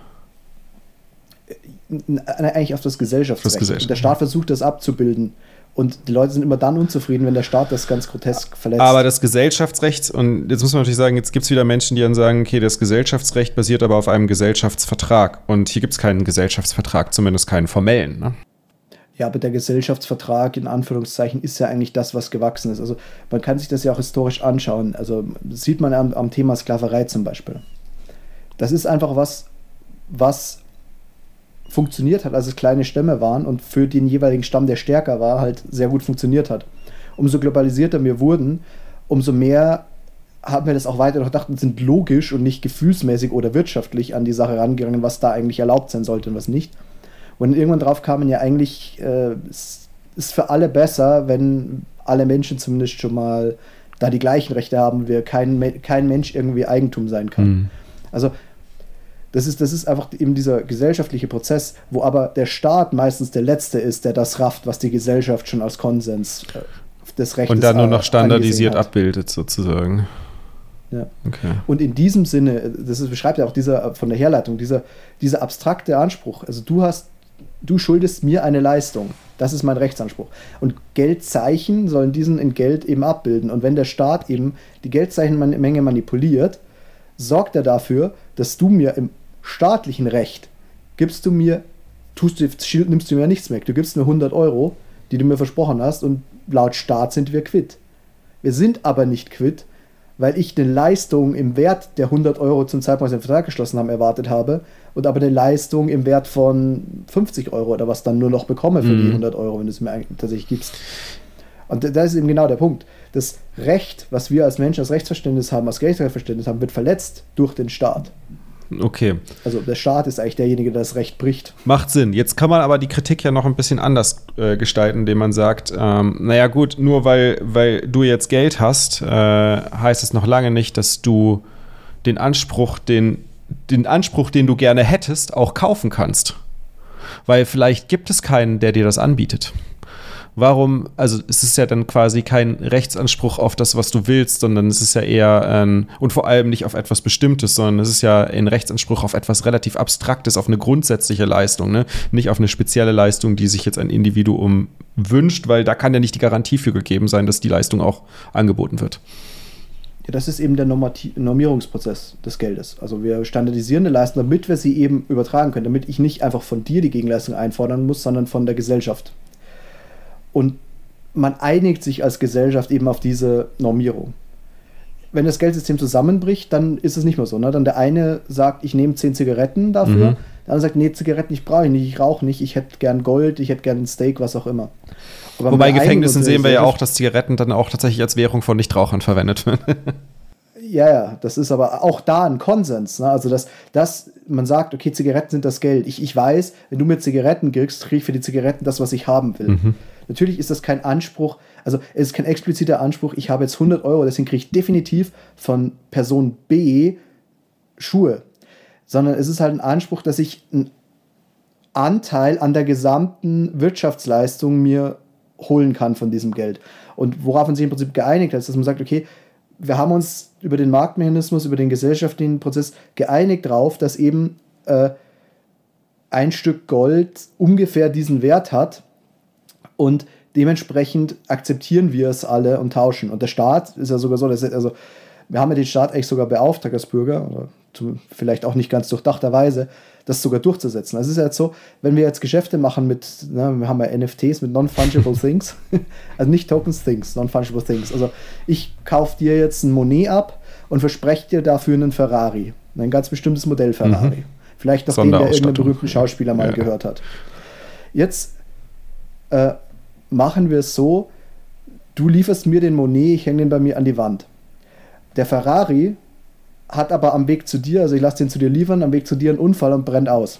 eigentlich auf das Gesellschaftsrecht. Das Gesellschaft. Der Staat versucht das abzubilden. Und die Leute sind immer dann unzufrieden, wenn der Staat das ganz grotesk verletzt. Aber das Gesellschaftsrecht, und jetzt muss man natürlich sagen, jetzt gibt es wieder Menschen, die dann sagen, okay, das Gesellschaftsrecht basiert aber auf einem Gesellschaftsvertrag. Und hier gibt es keinen Gesellschaftsvertrag, zumindest keinen formellen. Ne? Ja, aber der Gesellschaftsvertrag in Anführungszeichen ist ja eigentlich das, was gewachsen ist. Also man kann sich das ja auch historisch anschauen. Also sieht man am, am Thema Sklaverei zum Beispiel. Das ist einfach was, was funktioniert hat, als es kleine Stämme waren und für den jeweiligen Stamm, der stärker war, halt sehr gut funktioniert hat. Umso globalisierter wir wurden, umso mehr haben wir das auch weiter gedacht und sind logisch und nicht gefühlsmäßig oder wirtschaftlich an die Sache rangegangen, was da eigentlich erlaubt sein sollte und was nicht. Und irgendwann drauf kamen ja eigentlich, äh, es ist für alle besser, wenn alle Menschen zumindest schon mal da die gleichen Rechte haben, wir kein, kein Mensch irgendwie Eigentum sein kann. Mhm. Also das ist, das ist einfach eben dieser gesellschaftliche Prozess, wo aber der Staat meistens der Letzte ist, der das rafft, was die Gesellschaft schon als Konsens äh, des Rechts Und dann nur noch standardisiert abbildet, sozusagen. Ja. Okay. Und in diesem Sinne, das ist, beschreibt ja auch dieser von der Herleitung, dieser, dieser abstrakte Anspruch. Also du hast, du schuldest mir eine Leistung. Das ist mein Rechtsanspruch. Und Geldzeichen sollen diesen in Geld eben abbilden. Und wenn der Staat eben die Geldzeichenmenge manipuliert, sorgt er dafür, dass du mir im staatlichen Recht gibst du mir, tust du, nimmst du mir nichts weg. Du gibst mir 100 Euro, die du mir versprochen hast, und laut Staat sind wir quitt. Wir sind aber nicht quitt, weil ich eine Leistung im Wert der 100 Euro zum Zeitpunkt, als wir den Vertrag geschlossen haben, erwartet habe und aber eine Leistung im Wert von 50 Euro oder was dann nur noch bekomme für mhm. die 100 Euro, wenn du es mir tatsächlich gibst. Und das ist eben genau der Punkt. Das Recht, was wir als Menschen als Rechtsverständnis haben, als Gerechtigkeitsverständnis haben, wird verletzt durch den Staat. Okay. Also der Staat ist eigentlich derjenige, der das Recht bricht. Macht Sinn. Jetzt kann man aber die Kritik ja noch ein bisschen anders äh, gestalten, indem man sagt, ähm, naja gut, nur weil, weil du jetzt Geld hast, äh, heißt es noch lange nicht, dass du den Anspruch, den, den Anspruch, den du gerne hättest, auch kaufen kannst. Weil vielleicht gibt es keinen, der dir das anbietet warum, also es ist ja dann quasi kein Rechtsanspruch auf das, was du willst, sondern es ist ja eher, ähm, und vor allem nicht auf etwas Bestimmtes, sondern es ist ja ein Rechtsanspruch auf etwas relativ Abstraktes, auf eine grundsätzliche Leistung, ne? nicht auf eine spezielle Leistung, die sich jetzt ein Individuum wünscht, weil da kann ja nicht die Garantie für gegeben sein, dass die Leistung auch angeboten wird. Ja, das ist eben der Normierungsprozess des Geldes. Also wir standardisieren eine Leistung, damit wir sie eben übertragen können, damit ich nicht einfach von dir die Gegenleistung einfordern muss, sondern von der Gesellschaft. Und man einigt sich als Gesellschaft eben auf diese Normierung. Wenn das Geldsystem zusammenbricht, dann ist es nicht mehr so. Ne? Dann der eine sagt, ich nehme zehn Zigaretten dafür, mhm. der andere sagt, nee, Zigaretten ich brauche ich nicht, ich rauche nicht, ich hätte gern Gold, ich hätte gern ein Steak, was auch immer. Aber Wobei Gefängnissen sehen wir ja auch, dass Zigaretten dann auch tatsächlich als Währung von Nichtrauchern verwendet werden. <laughs> Ja, ja, das ist aber auch da ein Konsens. Ne? Also, dass, dass man sagt, okay, Zigaretten sind das Geld. Ich, ich weiß, wenn du mir Zigaretten gibst, kriege ich für die Zigaretten das, was ich haben will. Mhm. Natürlich ist das kein Anspruch, also es ist kein expliziter Anspruch, ich habe jetzt 100 Euro, deswegen kriege ich definitiv von Person B Schuhe. Sondern es ist halt ein Anspruch, dass ich einen Anteil an der gesamten Wirtschaftsleistung mir holen kann von diesem Geld. Und worauf man sich im Prinzip geeinigt hat, ist, dass man sagt, okay, wir haben uns über den Marktmechanismus, über den gesellschaftlichen Prozess geeinigt darauf, dass eben äh, ein Stück Gold ungefähr diesen Wert hat und dementsprechend akzeptieren wir es alle und tauschen. Und der Staat ist ja sogar so, dass also wir haben ja den Staat eigentlich sogar beauftragt als Bürger, oder vielleicht auch nicht ganz durchdachterweise, das sogar durchzusetzen. Also es ist ja jetzt so, wenn wir jetzt Geschäfte machen mit, ne, wir haben ja NFTs mit Non-Fungible <laughs> Things, <laughs> also nicht Tokens Things, Non-Fungible Things. Also ich kaufe dir jetzt ein Monet ab und verspreche dir dafür einen Ferrari, ein ganz bestimmtes Modell Ferrari. Mhm. Vielleicht noch den, der irgendeinen berühmten Schauspieler mal ja. gehört hat. Jetzt äh, machen wir es so, du lieferst mir den Monet, ich hänge den bei mir an die Wand. Der Ferrari hat aber am Weg zu dir, also ich lasse den zu dir liefern, am Weg zu dir einen Unfall und brennt aus.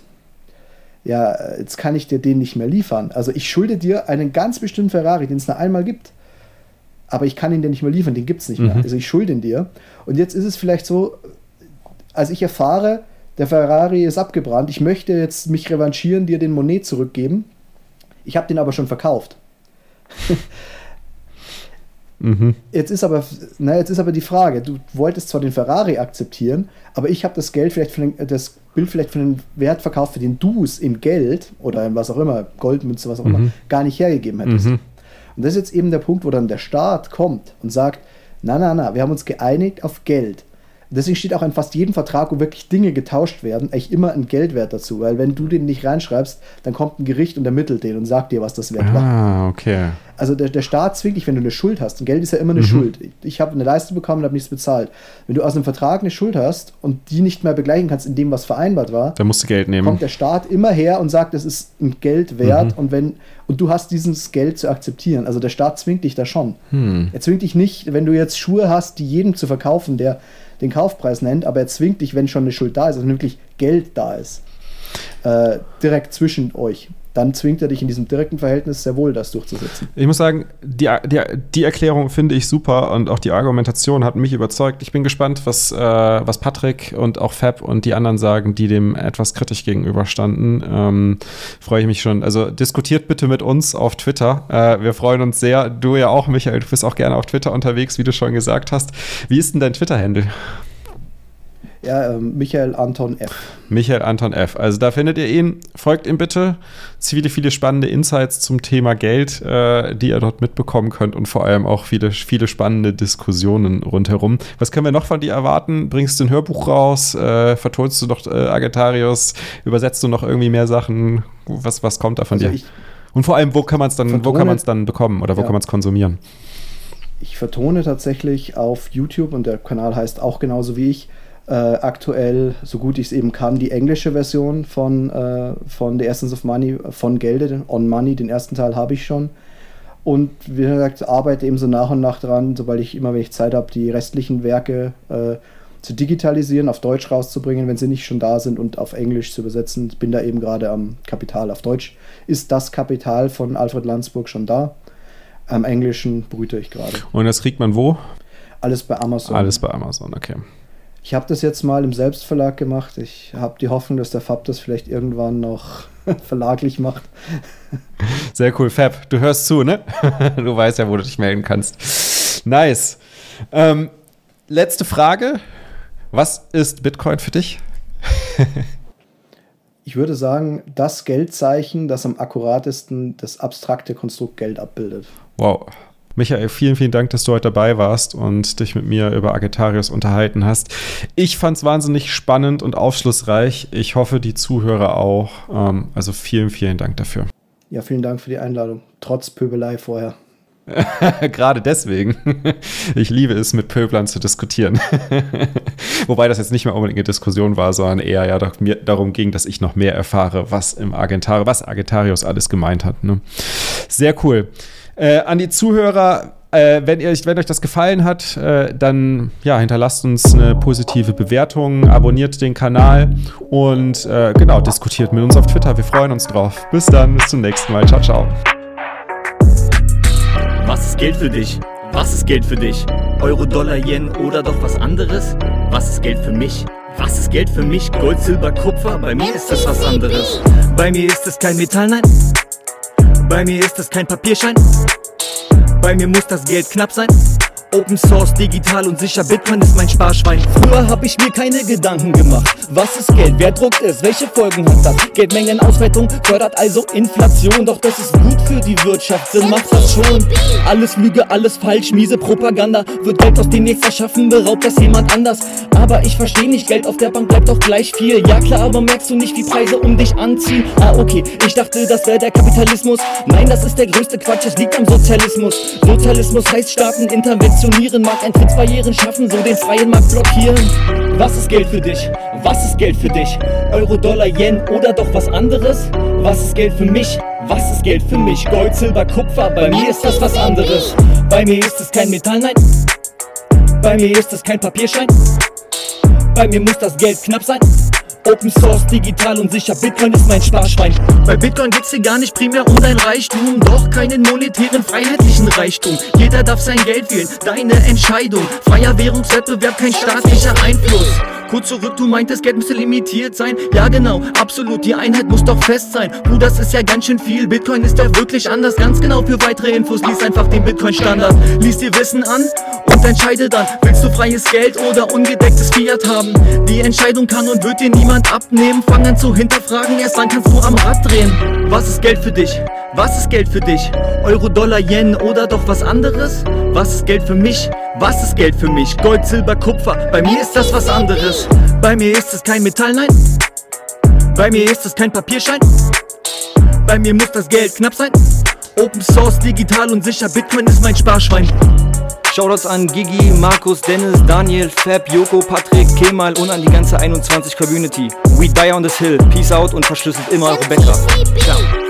Ja, jetzt kann ich dir den nicht mehr liefern. Also ich schulde dir einen ganz bestimmten Ferrari, den es nur einmal gibt. Aber ich kann ihn dir nicht mehr liefern, den gibt es nicht mehr. Mhm. Also ich schulde ihn dir. Und jetzt ist es vielleicht so, als ich erfahre, der Ferrari ist abgebrannt, ich möchte jetzt mich revanchieren, dir den Monet zurückgeben. Ich habe den aber schon verkauft. <laughs> Mhm. Jetzt, ist aber, na, jetzt ist aber die Frage, du wolltest zwar den Ferrari akzeptieren, aber ich habe das Geld vielleicht für den, das Bild vielleicht für den Wert verkauft, für den du es in Geld oder in was auch immer, Goldmünze, was auch mhm. immer, gar nicht hergegeben hättest. Mhm. Und das ist jetzt eben der Punkt, wo dann der Staat kommt und sagt, na, na, na, wir haben uns geeinigt auf Geld. Deswegen steht auch in fast jedem Vertrag, wo wirklich Dinge getauscht werden, eigentlich immer ein Geldwert dazu. Weil wenn du den nicht reinschreibst, dann kommt ein Gericht und ermittelt den und sagt dir, was das wert war. Ah, okay. Also der, der Staat zwingt dich, wenn du eine Schuld hast. Und Geld ist ja immer eine Mhm. Schuld. Ich, ich habe eine Leistung bekommen und habe nichts bezahlt. Wenn du aus einem Vertrag eine Schuld hast und die nicht mehr begleichen kannst in dem, was vereinbart war, Da musst du Geld nehmen. kommt der Staat immer her und sagt, es ist ein Geld wert Mhm. und wenn und du hast dieses Geld zu akzeptieren. Also der Staat zwingt dich da schon. Hm. Er zwingt dich nicht, wenn du jetzt Schuhe hast, die jedem zu verkaufen, der den Kaufpreis nennt, aber er zwingt dich, wenn schon eine Schuld da ist, also wirklich Geld da ist, äh, direkt zwischen euch. Dann zwingt er dich in diesem direkten Verhältnis sehr wohl, das durchzusetzen. Ich muss sagen, die, die, die Erklärung finde ich super und auch die Argumentation hat mich überzeugt. Ich bin gespannt, was, äh, was Patrick und auch Fab und die anderen sagen, die dem etwas kritisch gegenüberstanden. Ähm, freue ich mich schon. Also diskutiert bitte mit uns auf Twitter. Äh, wir freuen uns sehr. Du ja auch, Michael. Du bist auch gerne auf Twitter unterwegs, wie du schon gesagt hast. Wie ist denn dein Twitter-Handle? Ja, ähm, Michael Anton F. Michael Anton F. Also da findet ihr ihn. Folgt ihm bitte. Viele, viele spannende Insights zum Thema Geld, äh, die ihr dort mitbekommen könnt und vor allem auch viele, viele spannende Diskussionen rundherum. Was können wir noch von dir erwarten? Bringst du ein Hörbuch raus? Äh, vertonst du noch äh, Agatarius? Übersetzt du noch irgendwie mehr Sachen? Was, was kommt da von Also dir? und vor allem, wo kann man es dann, wo kann man es dann bekommen oder wo Ja. kann man es konsumieren? ich vertone tatsächlich auf YouTube und der Kanal heißt auch genauso wie ich. Äh, aktuell, so gut ich es eben kann, die englische Version von, äh, von The Essence of Money, von Gelde, On Money, den ersten Teil habe ich schon. Und wie gesagt, arbeite eben so nach und nach dran, sobald ich immer, wenn ich Zeit habe, die restlichen Werke äh, zu digitalisieren, auf Deutsch rauszubringen, wenn sie nicht schon da sind und auf Englisch zu übersetzen. Ich bin da eben gerade am Kapital. Auf Deutsch ist das Kapital von Alfred Landsburg schon da. Am Englischen brüte ich gerade. Und das kriegt man wo? Alles bei Amazon. Alles bei Amazon, okay. Ich habe das jetzt mal im Selbstverlag gemacht. Ich habe die Hoffnung, dass der Fab das vielleicht irgendwann noch <laughs> verlaglich macht. Sehr cool, Fab. Du hörst zu, ne? <laughs> du weißt ja, wo du dich melden kannst. Nice. Ähm, letzte Frage. Was ist Bitcoin für dich? <laughs> Ich würde sagen, das Geldzeichen, das am akkuratesten das abstrakte Konstrukt Geld abbildet. Wow. Michael, vielen, vielen Dank, dass du heute dabei warst und dich mit mir über Agetarius unterhalten hast. Ich fand es wahnsinnig spannend und aufschlussreich. Ich hoffe, die Zuhörer auch. Ähm, also vielen, vielen Dank dafür. Ja, vielen Dank für die Einladung. Trotz Pöbelei vorher. <laughs> Gerade deswegen. Ich liebe es, mit Pöblern zu diskutieren. <laughs> Wobei das jetzt nicht mehr unbedingt eine Diskussion war, sondern eher ja darum ging, dass ich noch mehr erfahre, was im Argentarius, was Argentarius alles gemeint hat. Ne? Sehr cool. Äh, an die Zuhörer, äh, wenn, ihr, wenn euch das gefallen hat, äh, dann ja, hinterlasst uns eine positive Bewertung, abonniert den Kanal und äh, genau, diskutiert mit uns auf Twitter. Wir freuen uns drauf. Bis dann, bis zum nächsten Mal. Ciao, ciao. Was ist Geld für dich? Was ist Geld für dich? Euro, Dollar, Yen oder doch was anderes? Was ist Geld für mich? Was ist Geld für mich? Gold, Silber, Kupfer? Bei mir ist es was anderes. Bei mir ist es kein Metall, nein. Bei mir ist es kein Papierschein. Bei mir muss das Geld knapp sein. Open Source, digital und sicher, Bitcoin ist mein Sparschwein. Früher hab ich mir keine Gedanken gemacht. Was ist Geld? Wer druckt es? Welche Folgen hat das? Geldmengenausweitung fördert also Inflation. Doch das ist gut für die Wirtschaft, Sinn macht das schon. Alles Lüge, alles falsch, miese Propaganda. Wird Geld aus dem Nichts erschaffen, beraubt das jemand anders. Aber ich versteh nicht, Geld auf der Bank bleibt doch gleich viel. Ja klar, aber merkst du nicht, wie Preise um dich anziehen? Ah, okay, ich dachte, das wäre der Kapitalismus. Nein, das ist der größte Quatsch, es liegt am Sozialismus. Sozialismus heißt Staaten interventionieren, Markteintrittsbarrieren schaffen, so den freien Markt blockieren. Was ist Geld für dich? Was ist Geld für dich? Euro, Dollar, Yen oder doch was anderes? Was ist Geld für mich? Was ist Geld für mich? Gold, Silber, Kupfer, bei mir ist das was anderes. Bei mir ist es kein Metall, nein. Bei mir ist es kein Papierschein. Bei mir muss das Geld knapp sein. Open Source, digital und sicher, Bitcoin ist mein Sparschwein. Bei Bitcoin geht's dir gar nicht primär um dein Reichtum, doch keinen monetären, freiheitlichen Reichtum. Jeder darf sein Geld wählen, deine Entscheidung. Freier Währungswettbewerb, kein staatlicher Einfluss. Kurz zurück, du meintest, Geld müsste limitiert sein. Ja, genau, absolut, die Einheit muss doch fest sein. Puh, das ist ja ganz schön viel. Bitcoin ist ja wirklich anders. Ganz genau für weitere Infos, lies einfach den Bitcoin-Standard. Lies dir Wissen an und entscheide dann, willst du freies Geld oder ungedecktes Fiat haben? Die Entscheidung kann und wird dir niemand abnehmen. Fang an zu hinterfragen, erst dann kannst du am Rad drehen. Was ist Geld für dich? Was ist Geld für dich? Euro, Dollar, Yen oder doch was anderes? Was ist Geld für mich? Was ist Geld für mich? Gold, Silber, Kupfer. Bei mir ist das was anderes. Bei mir ist es kein Metall, nein. Bei mir ist es kein Papierschein. Bei mir muss das Geld knapp sein. Open Source, digital und sicher. Bitcoin ist mein Sparschwein. Shoutouts an Gigi, Markus, Dennis, Daniel, Fab, Joko, Patrick, Kemal und an die ganze 21 Community. We die on this hill. Peace out und verschlüsselt immer eure Bäcker. Ciao.